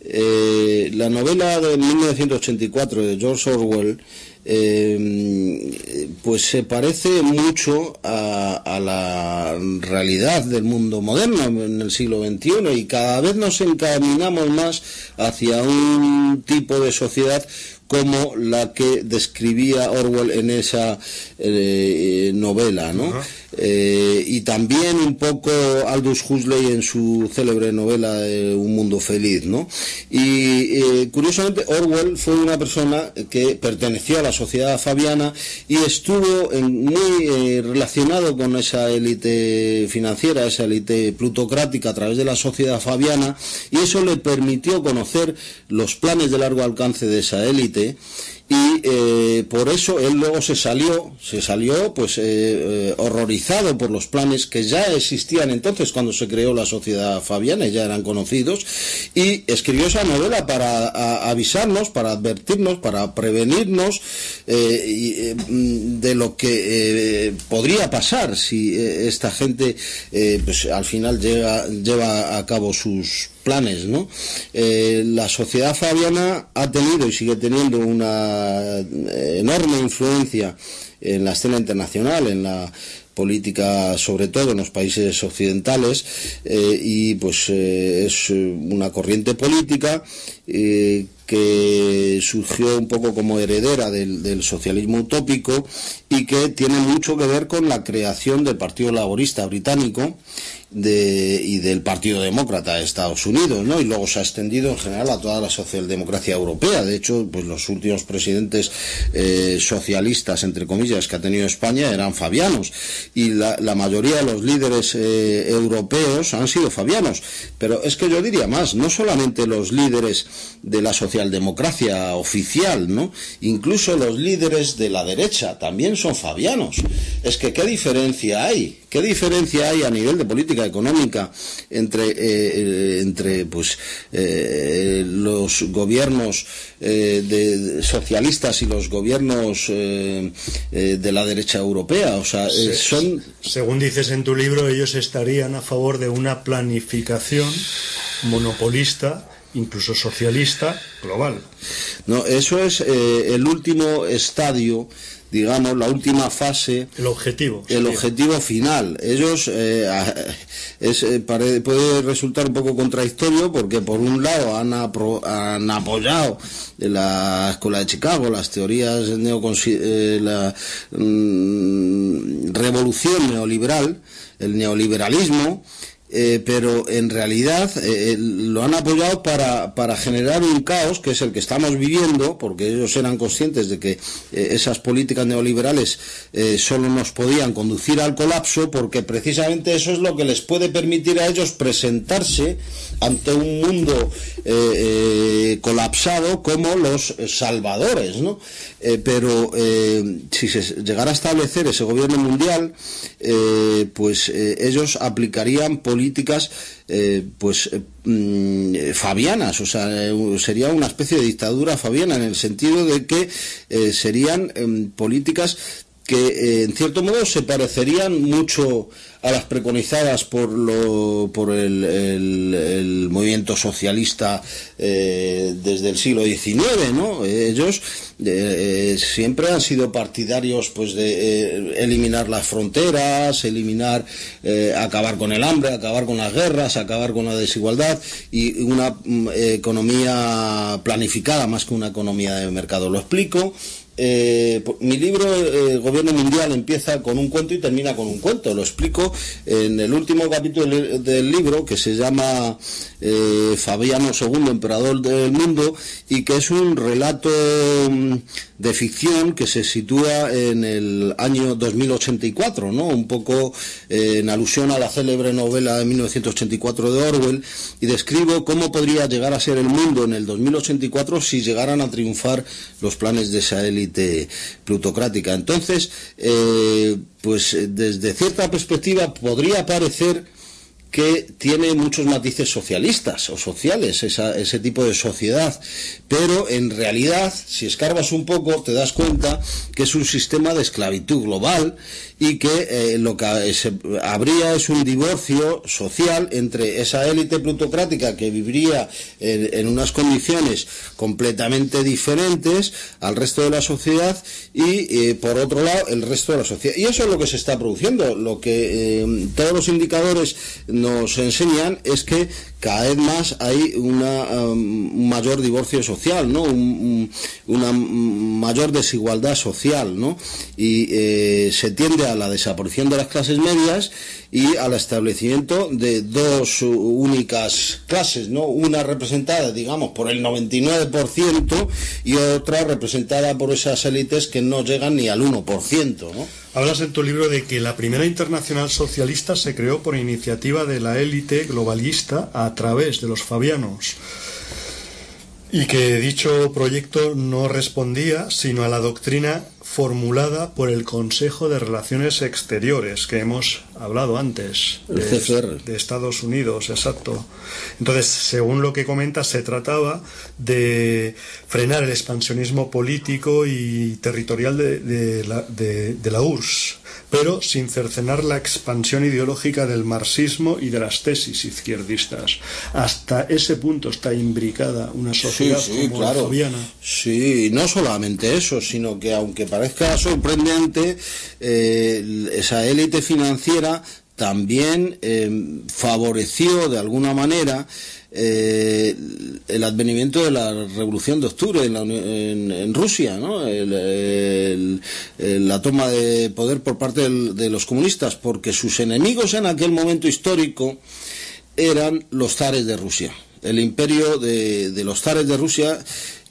Speaker 2: eh, la novela de 1984 de George Orwell eh, pues se parece mucho a, la realidad del mundo moderno en el siglo XXI y cada vez nos encaminamos más hacia un tipo de sociedad como la que describía Orwell en esa eh, novela, ¿no? Eh, y también un poco Aldous Huxley en su célebre novela eh, Un mundo feliz, ¿no? Y curiosamente Orwell fue una persona que perteneció a la sociedad fabiana y estuvo muy relacionado con esa élite financiera, esa élite plutocrática a través de la sociedad fabiana y eso le permitió conocer los planes de largo alcance de esa élite y eh, por eso él luego se salió, se salió pues eh, eh, horrorizado por los planes que ya existían entonces cuando se creó la sociedad fabiana, ya eran conocidos, y escribió esa novela para avisarnos, para advertirnos, para prevenirnos de lo que podría pasar si esta gente pues al final lleva a cabo sus planes, ¿no? Eh, la sociedad fabiana ha tenido y sigue teniendo una eh, enorme influencia en la escena internacional, en la política sobre todo en los países occidentales eh, y pues es una corriente política que surgió un poco como heredera del, socialismo utópico y que tiene mucho que ver con la creación del Partido Laborista Británico y del Partido Demócrata de Estados Unidos, ¿no? Y luego se ha extendido en general a toda la socialdemocracia europea. De hecho, pues los últimos presidentes eh, socialistas, entre comillas, que ha tenido España eran fabianos y la, mayoría de los líderes eh, europeos han sido fabianos. Pero es que yo diría más, no solamente los líderes de la socialdemocracia oficial, ¿no? Incluso los líderes de la derecha también son fabianos. Es que qué diferencia hay ¿Qué diferencia hay a nivel de política económica entre, eh, entre pues, eh, los gobiernos eh, de, socialistas y los gobiernos de la derecha europea? O sea, son...
Speaker 1: Según dices en tu libro, ellos estarían a favor de una planificación monopolista incluso socialista global.
Speaker 2: No, eso es el último estadio digamos, la última fase.
Speaker 1: El objetivo.
Speaker 2: El objetivo final. Ellos eh, es, eh, puede resultar un poco contradictorio porque por un lado han, han apoyado la Escuela de Chicago, las teorías de eh, la mm, revolución neoliberal, el neoliberalismo, eh, pero en realidad eh, eh, lo han apoyado para, para, generar un caos que es el que estamos viviendo, porque ellos eran conscientes de que esas políticas neoliberales solo nos podían conducir al colapso, porque precisamente eso es lo que les puede permitir a ellos presentarse ante un mundo colapsado como los salvadores, ¿no? pero si se llegara a establecer ese gobierno mundial, pues ellos aplicarían políticas eh, pues eh, mm, fabianas, o sea, eh, sería una especie de dictadura fabiana en el sentido de que serían em, políticas que en cierto modo se parecerían mucho a las preconizadas por, lo, por el, movimiento socialista eh, desde el siglo XIX, ¿no? Ellos eh, siempre han sido partidarios pues de eh, eliminar las fronteras, eliminar, acabar con el hambre, acabar con las guerras, acabar con la desigualdad y una mm, economía planificada más que una economía de mercado. Lo explico. Mi libro Gobierno Mundial empieza con un cuento y termina con un cuento. Lo explico en el último capítulo del libro, que se llama eh, Fabiano II, Emperador del Mundo, y que es un relato mm, de ficción que se sitúa en el año 2084, ¿no? Un poco eh, en alusión a la célebre novela de 1984 de Orwell, y describo cómo podría llegar a ser el mundo en el 2084 si llegaran a triunfar los planes de esa élite plutocrática. Entonces, eh, pues desde cierta perspectiva podría parecer que tiene muchos matices socialistas o sociales, ese tipo de sociedad. Pero en realidad, si escarbas un poco, te das cuenta que es un sistema de esclavitud global y que eh, lo que habría es un divorcio social entre esa élite plutocrática que viviría en, unas condiciones completamente diferentes al resto de la sociedad y eh, por otro lado el resto de la sociedad. Y eso es lo que se está produciendo. Lo que eh, todos los indicadores nos enseñan es que cada vez más hay una, um, un mayor divorcio social, ¿no? una mayor desigualdad social, ¿no? Y eh, se tiende a la desaparición de las clases medias y al establecimiento de dos únicas clases, ¿no? Una representada, digamos, por el 99% y otra representada por esas élites que no llegan ni al 1%, ¿no?
Speaker 1: Hablas en tu libro de que la primera internacional socialista se creó por iniciativa de la élite globalista a través de los fabianos y que dicho proyecto no respondía sino a la doctrina formulada por el Consejo de Relaciones Exteriores que hemos hablado antes
Speaker 2: de,
Speaker 1: de, Estados Unidos, exacto. Entonces, según lo que comenta, se trataba de frenar el expansionismo político y territorial de, la, de la URSS pero sin cercenar la expansión ideológica del marxismo y de las tesis izquierdistas. Hasta ese punto está imbricada una sociedad como la fabiana.
Speaker 2: Sí, no solamente eso, sino que aunque parezca sorprendente, eh, esa élite financiera también eh, favoreció de alguna manera eh, el advenimiento de la Revolución de Octubre en, Rusia, ¿no? la toma de poder por parte de los comunistas, porque sus enemigos en aquel momento histórico eran los zares de Rusia, el imperio de, de los zares de Rusia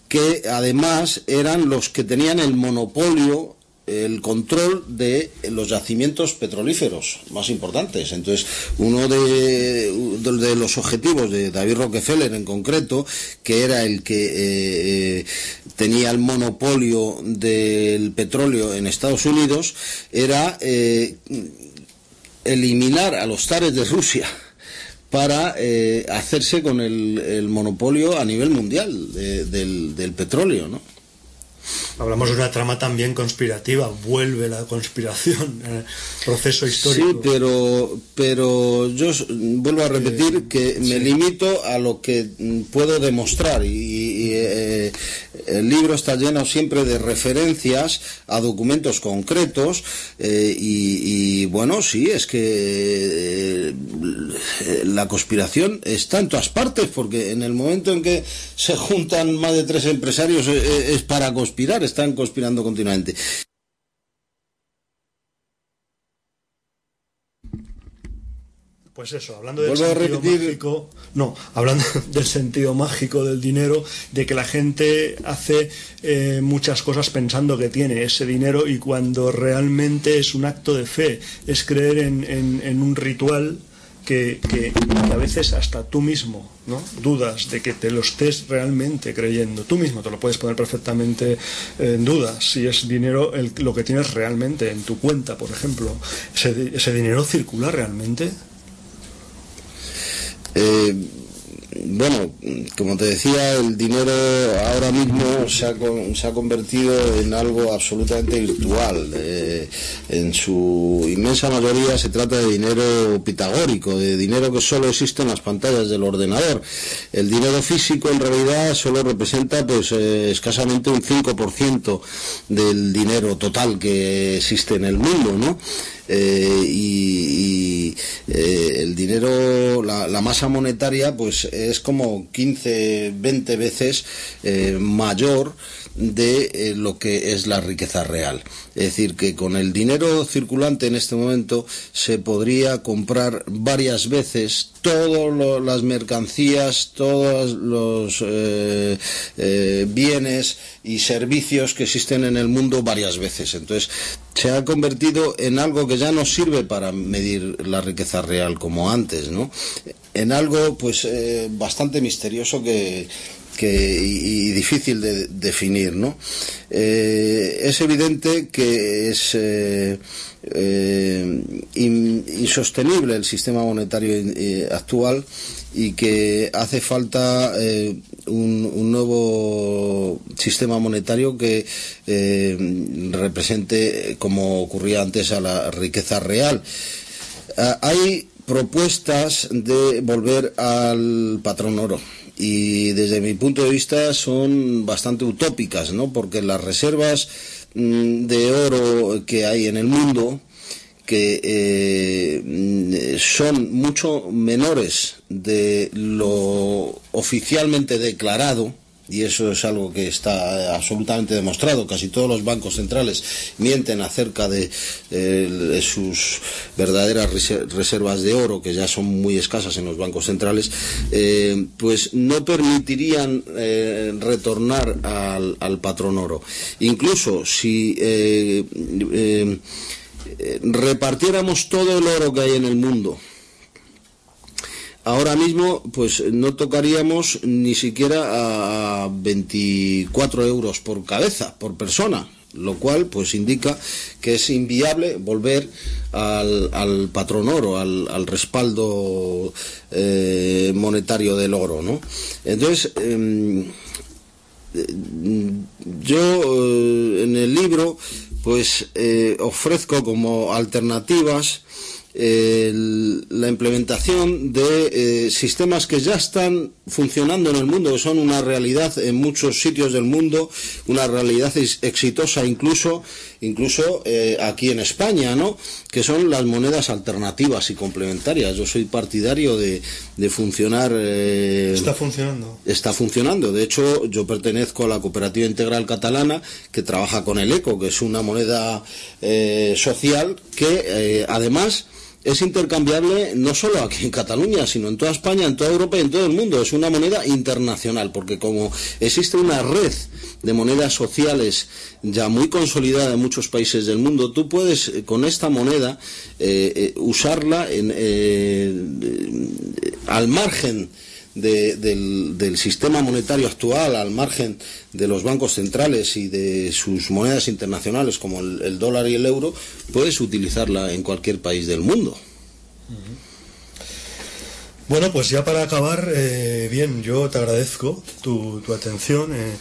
Speaker 2: que además eran los que tenían el monopolio el control de los yacimientos petrolíferos más importantes. Entonces, uno de, los objetivos de David Rockefeller en concreto, que era el que eh, eh, tenía el monopolio del petróleo en Estados Unidos, era eh, eliminar a los zares de Rusia para hacerse con el, monopolio a nivel mundial del, del petróleo, ¿no?
Speaker 1: Hablamos de una trama también conspirativa, vuelve la conspiración, el proceso histórico.
Speaker 2: Sí, pero, pero yo vuelvo a repetir eh, que me limito a lo que puedo demostrar y, eh, el libro está lleno siempre de referencias a documentos concretos eh, y, bueno, sí, es que la conspiración está en todas partes porque en el momento en que se juntan más de tres empresarios es para conspirar están conspirando continuamente.
Speaker 1: Pues eso, hablando del sentido mágico, no, hablando del sentido mágico del dinero, de que la gente hace eh, muchas cosas pensando que tiene ese dinero y cuando realmente es un acto de fe, es creer en un ritual que, a veces hasta tú mismo dudas de que te lo estés realmente creyendo. Tú mismo te lo puedes poner perfectamente en duda si es dinero lo que tienes realmente en tu cuenta, por ejemplo. ¿Ese, ese dinero circula realmente?
Speaker 2: Eh bueno, como te decía, el dinero ahora mismo se ha, se ha convertido en algo absolutamente virtual. Eh, en su inmensa mayoría se trata de dinero pitagórico, de dinero que solo existe en las pantallas del ordenador. El dinero físico en realidad solo representa pues eh, escasamente un 5% del dinero total que existe en el mundo, ¿no? Eh, y, eh, el dinero, la, masa monetaria, pues es como 15, 20 veces eh, mayor de lo que es la riqueza real. Es decir, que con el dinero circulante en este momento se podría comprar varias veces todas las mercancías, todos los bienes y servicios que existen en el mundo varias veces. Entonces, se ha convertido en algo que ya no sirve para medir la riqueza real como antes, ¿no? En algo, pues, eh, bastante misterioso que, y, difícil de definir. ¿no? Eh, es evidente que es eh, eh, insostenible el sistema monetario actual y que hace falta un, nuevo sistema monetario que represente, como ocurría antes, a la riqueza real. Ah, hay propuestas de volver al patrón oro y desde mi punto de vista son bastante utópicas, ¿no? Porque las reservas mm, de oro que hay en el mundo que eh, son mucho menores de lo oficialmente declarado y eso es algo que está absolutamente demostrado. Casi todos los bancos centrales mienten acerca de, sus verdaderas reservas de oro, que ya son muy escasas en los bancos centrales, eh, pues no permitirían eh, retornar al, patrón oro. Incluso si eh, repartiéramos todo el oro que hay en el mundo, ahora mismo pues no tocaríamos ni siquiera a 24 euros por cabeza, por persona, lo cual pues indica que es inviable volver al, patrón oro, al, respaldo eh, monetario del oro, ¿no? Entonces, em, yo eh, en el libro pues eh, ofrezco como alternativas la implementación de eh, sistemas que ya están funcionando en el mundo, que son una realidad en muchos sitios del mundo, una realidad exitosa incluso, incluso eh, aquí en España, ¿no? Que son las monedas alternativas y complementarias. Yo soy partidario de, funcionar.
Speaker 1: Eh, está funcionando.
Speaker 2: Está funcionando. De hecho, yo pertenezco a la Cooperativa Integral Catalana que trabaja con el ECO, que es una moneda social que además es intercambiable no solo aquí en Cataluña, sino en toda España, en toda Europa y en todo el mundo. Es una moneda internacional, porque como existe una red de monedas sociales ya muy consolidada en muchos países del mundo, tú puedes eh, con esta moneda eh, eh, usarla en, al margen del, sistema monetario actual, al margen de los bancos centrales y de sus monedas internacionales como el, dólar y el euro, puedes utilizarla en cualquier país del mundo.
Speaker 1: Bueno, pues ya para acabar, eh, bien, yo te agradezco tu, atención. Eh,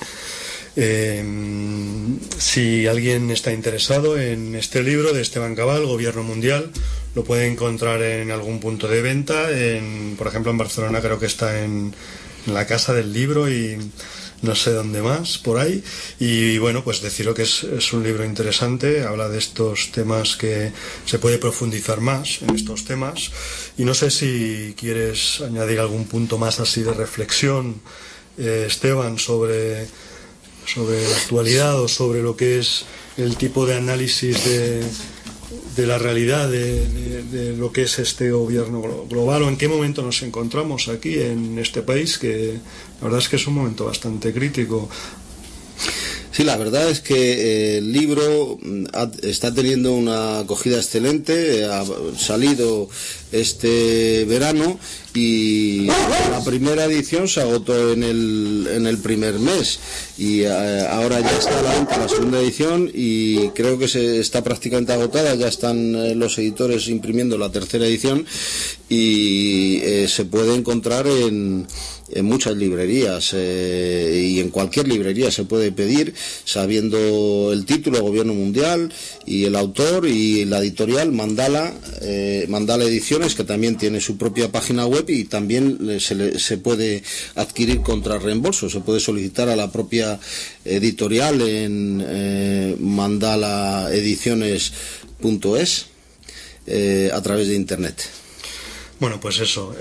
Speaker 1: em, si alguien está interesado en este libro de Esteban Cabal, Gobierno Mundial, lo puede encontrar en algún punto de venta. En, por ejemplo, en Barcelona creo que está en, la Casa del Libro y no sé dónde más, por ahí. Y bueno, pues decirlo que es, es, un libro interesante, habla de estos temas que se puede profundizar más en estos temas. Y no sé si quieres añadir algún punto más así de reflexión, eh, Esteban, sobre, sobre la actualidad o sobre lo que es el tipo de análisis de de la realidad de, lo que es este gobierno global o en qué momento nos encontramos aquí en este país, que la verdad es que es un momento bastante crítico.
Speaker 2: Sí, la verdad es que eh, el libro mm, está teniendo una acogida excelente, ha salido este verano y la primera edición se agotó en el, en el primer mes. Y eh, ahora ya está la venta la segunda edición y creo que se está prácticamente agotada, ya están eh, los editores imprimiendo la tercera edición y se puede encontrar en en muchas librerías eh, y en cualquier librería se puede pedir sabiendo el título Gobierno Mundial y el autor y la editorial Mandala eh, Mandala Ediciones que también tiene su propia página web y también se, se puede adquirir contra reembolso se puede solicitar a la propia editorial en eh, mandalaediciones.es a través de internet
Speaker 1: bueno, pues eso.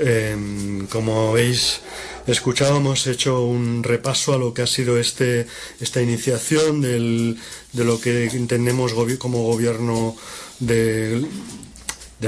Speaker 1: Como veis, escuchábamos, hecho un repaso a lo que ha sido este, esta iniciación del, de lo que entendemos como gobierno del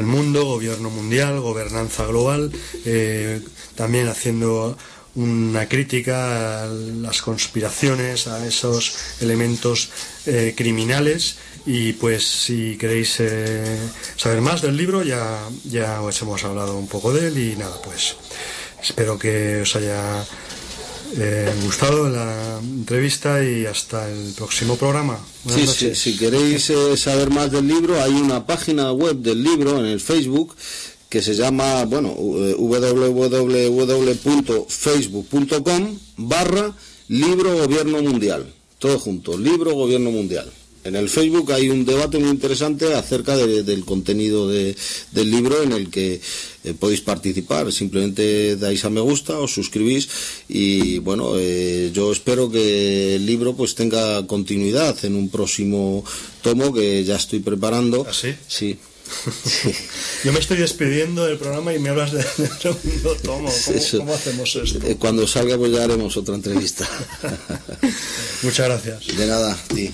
Speaker 1: mundo, gobierno mundial, gobernanza global, eh, también haciendo una crítica a las conspiraciones, a esos elementos eh, criminales. Y pues si queréis eh, saber más del libro ya, ya os hemos hablado un poco de él y nada, pues espero que os haya eh, gustado la entrevista y hasta el próximo programa.
Speaker 2: Sí, sí, si queréis eh, saber más del libro, hay una página web del libro en el Facebook que se llama, bueno, eh, www.facebook.com barra libro gobierno mundial. Todo junto, libro gobierno mundial. En el Facebook hay un debate muy interesante acerca del contenido del libro en el que eh, podéis participar. Simplemente dais a me gusta, os suscribís y bueno, eh, yo espero que el libro pues tenga continuidad en un próximo tomo que ya estoy preparando.
Speaker 1: ¿Ah, sí?
Speaker 2: Sí.
Speaker 1: Yo me estoy despidiendo del programa y me hablas de, segundo tomo. ¿Cómo, hacemos esto?
Speaker 2: Eh, cuando salga pues ya haremos otra entrevista.
Speaker 1: Muchas gracias.
Speaker 2: De nada, ti.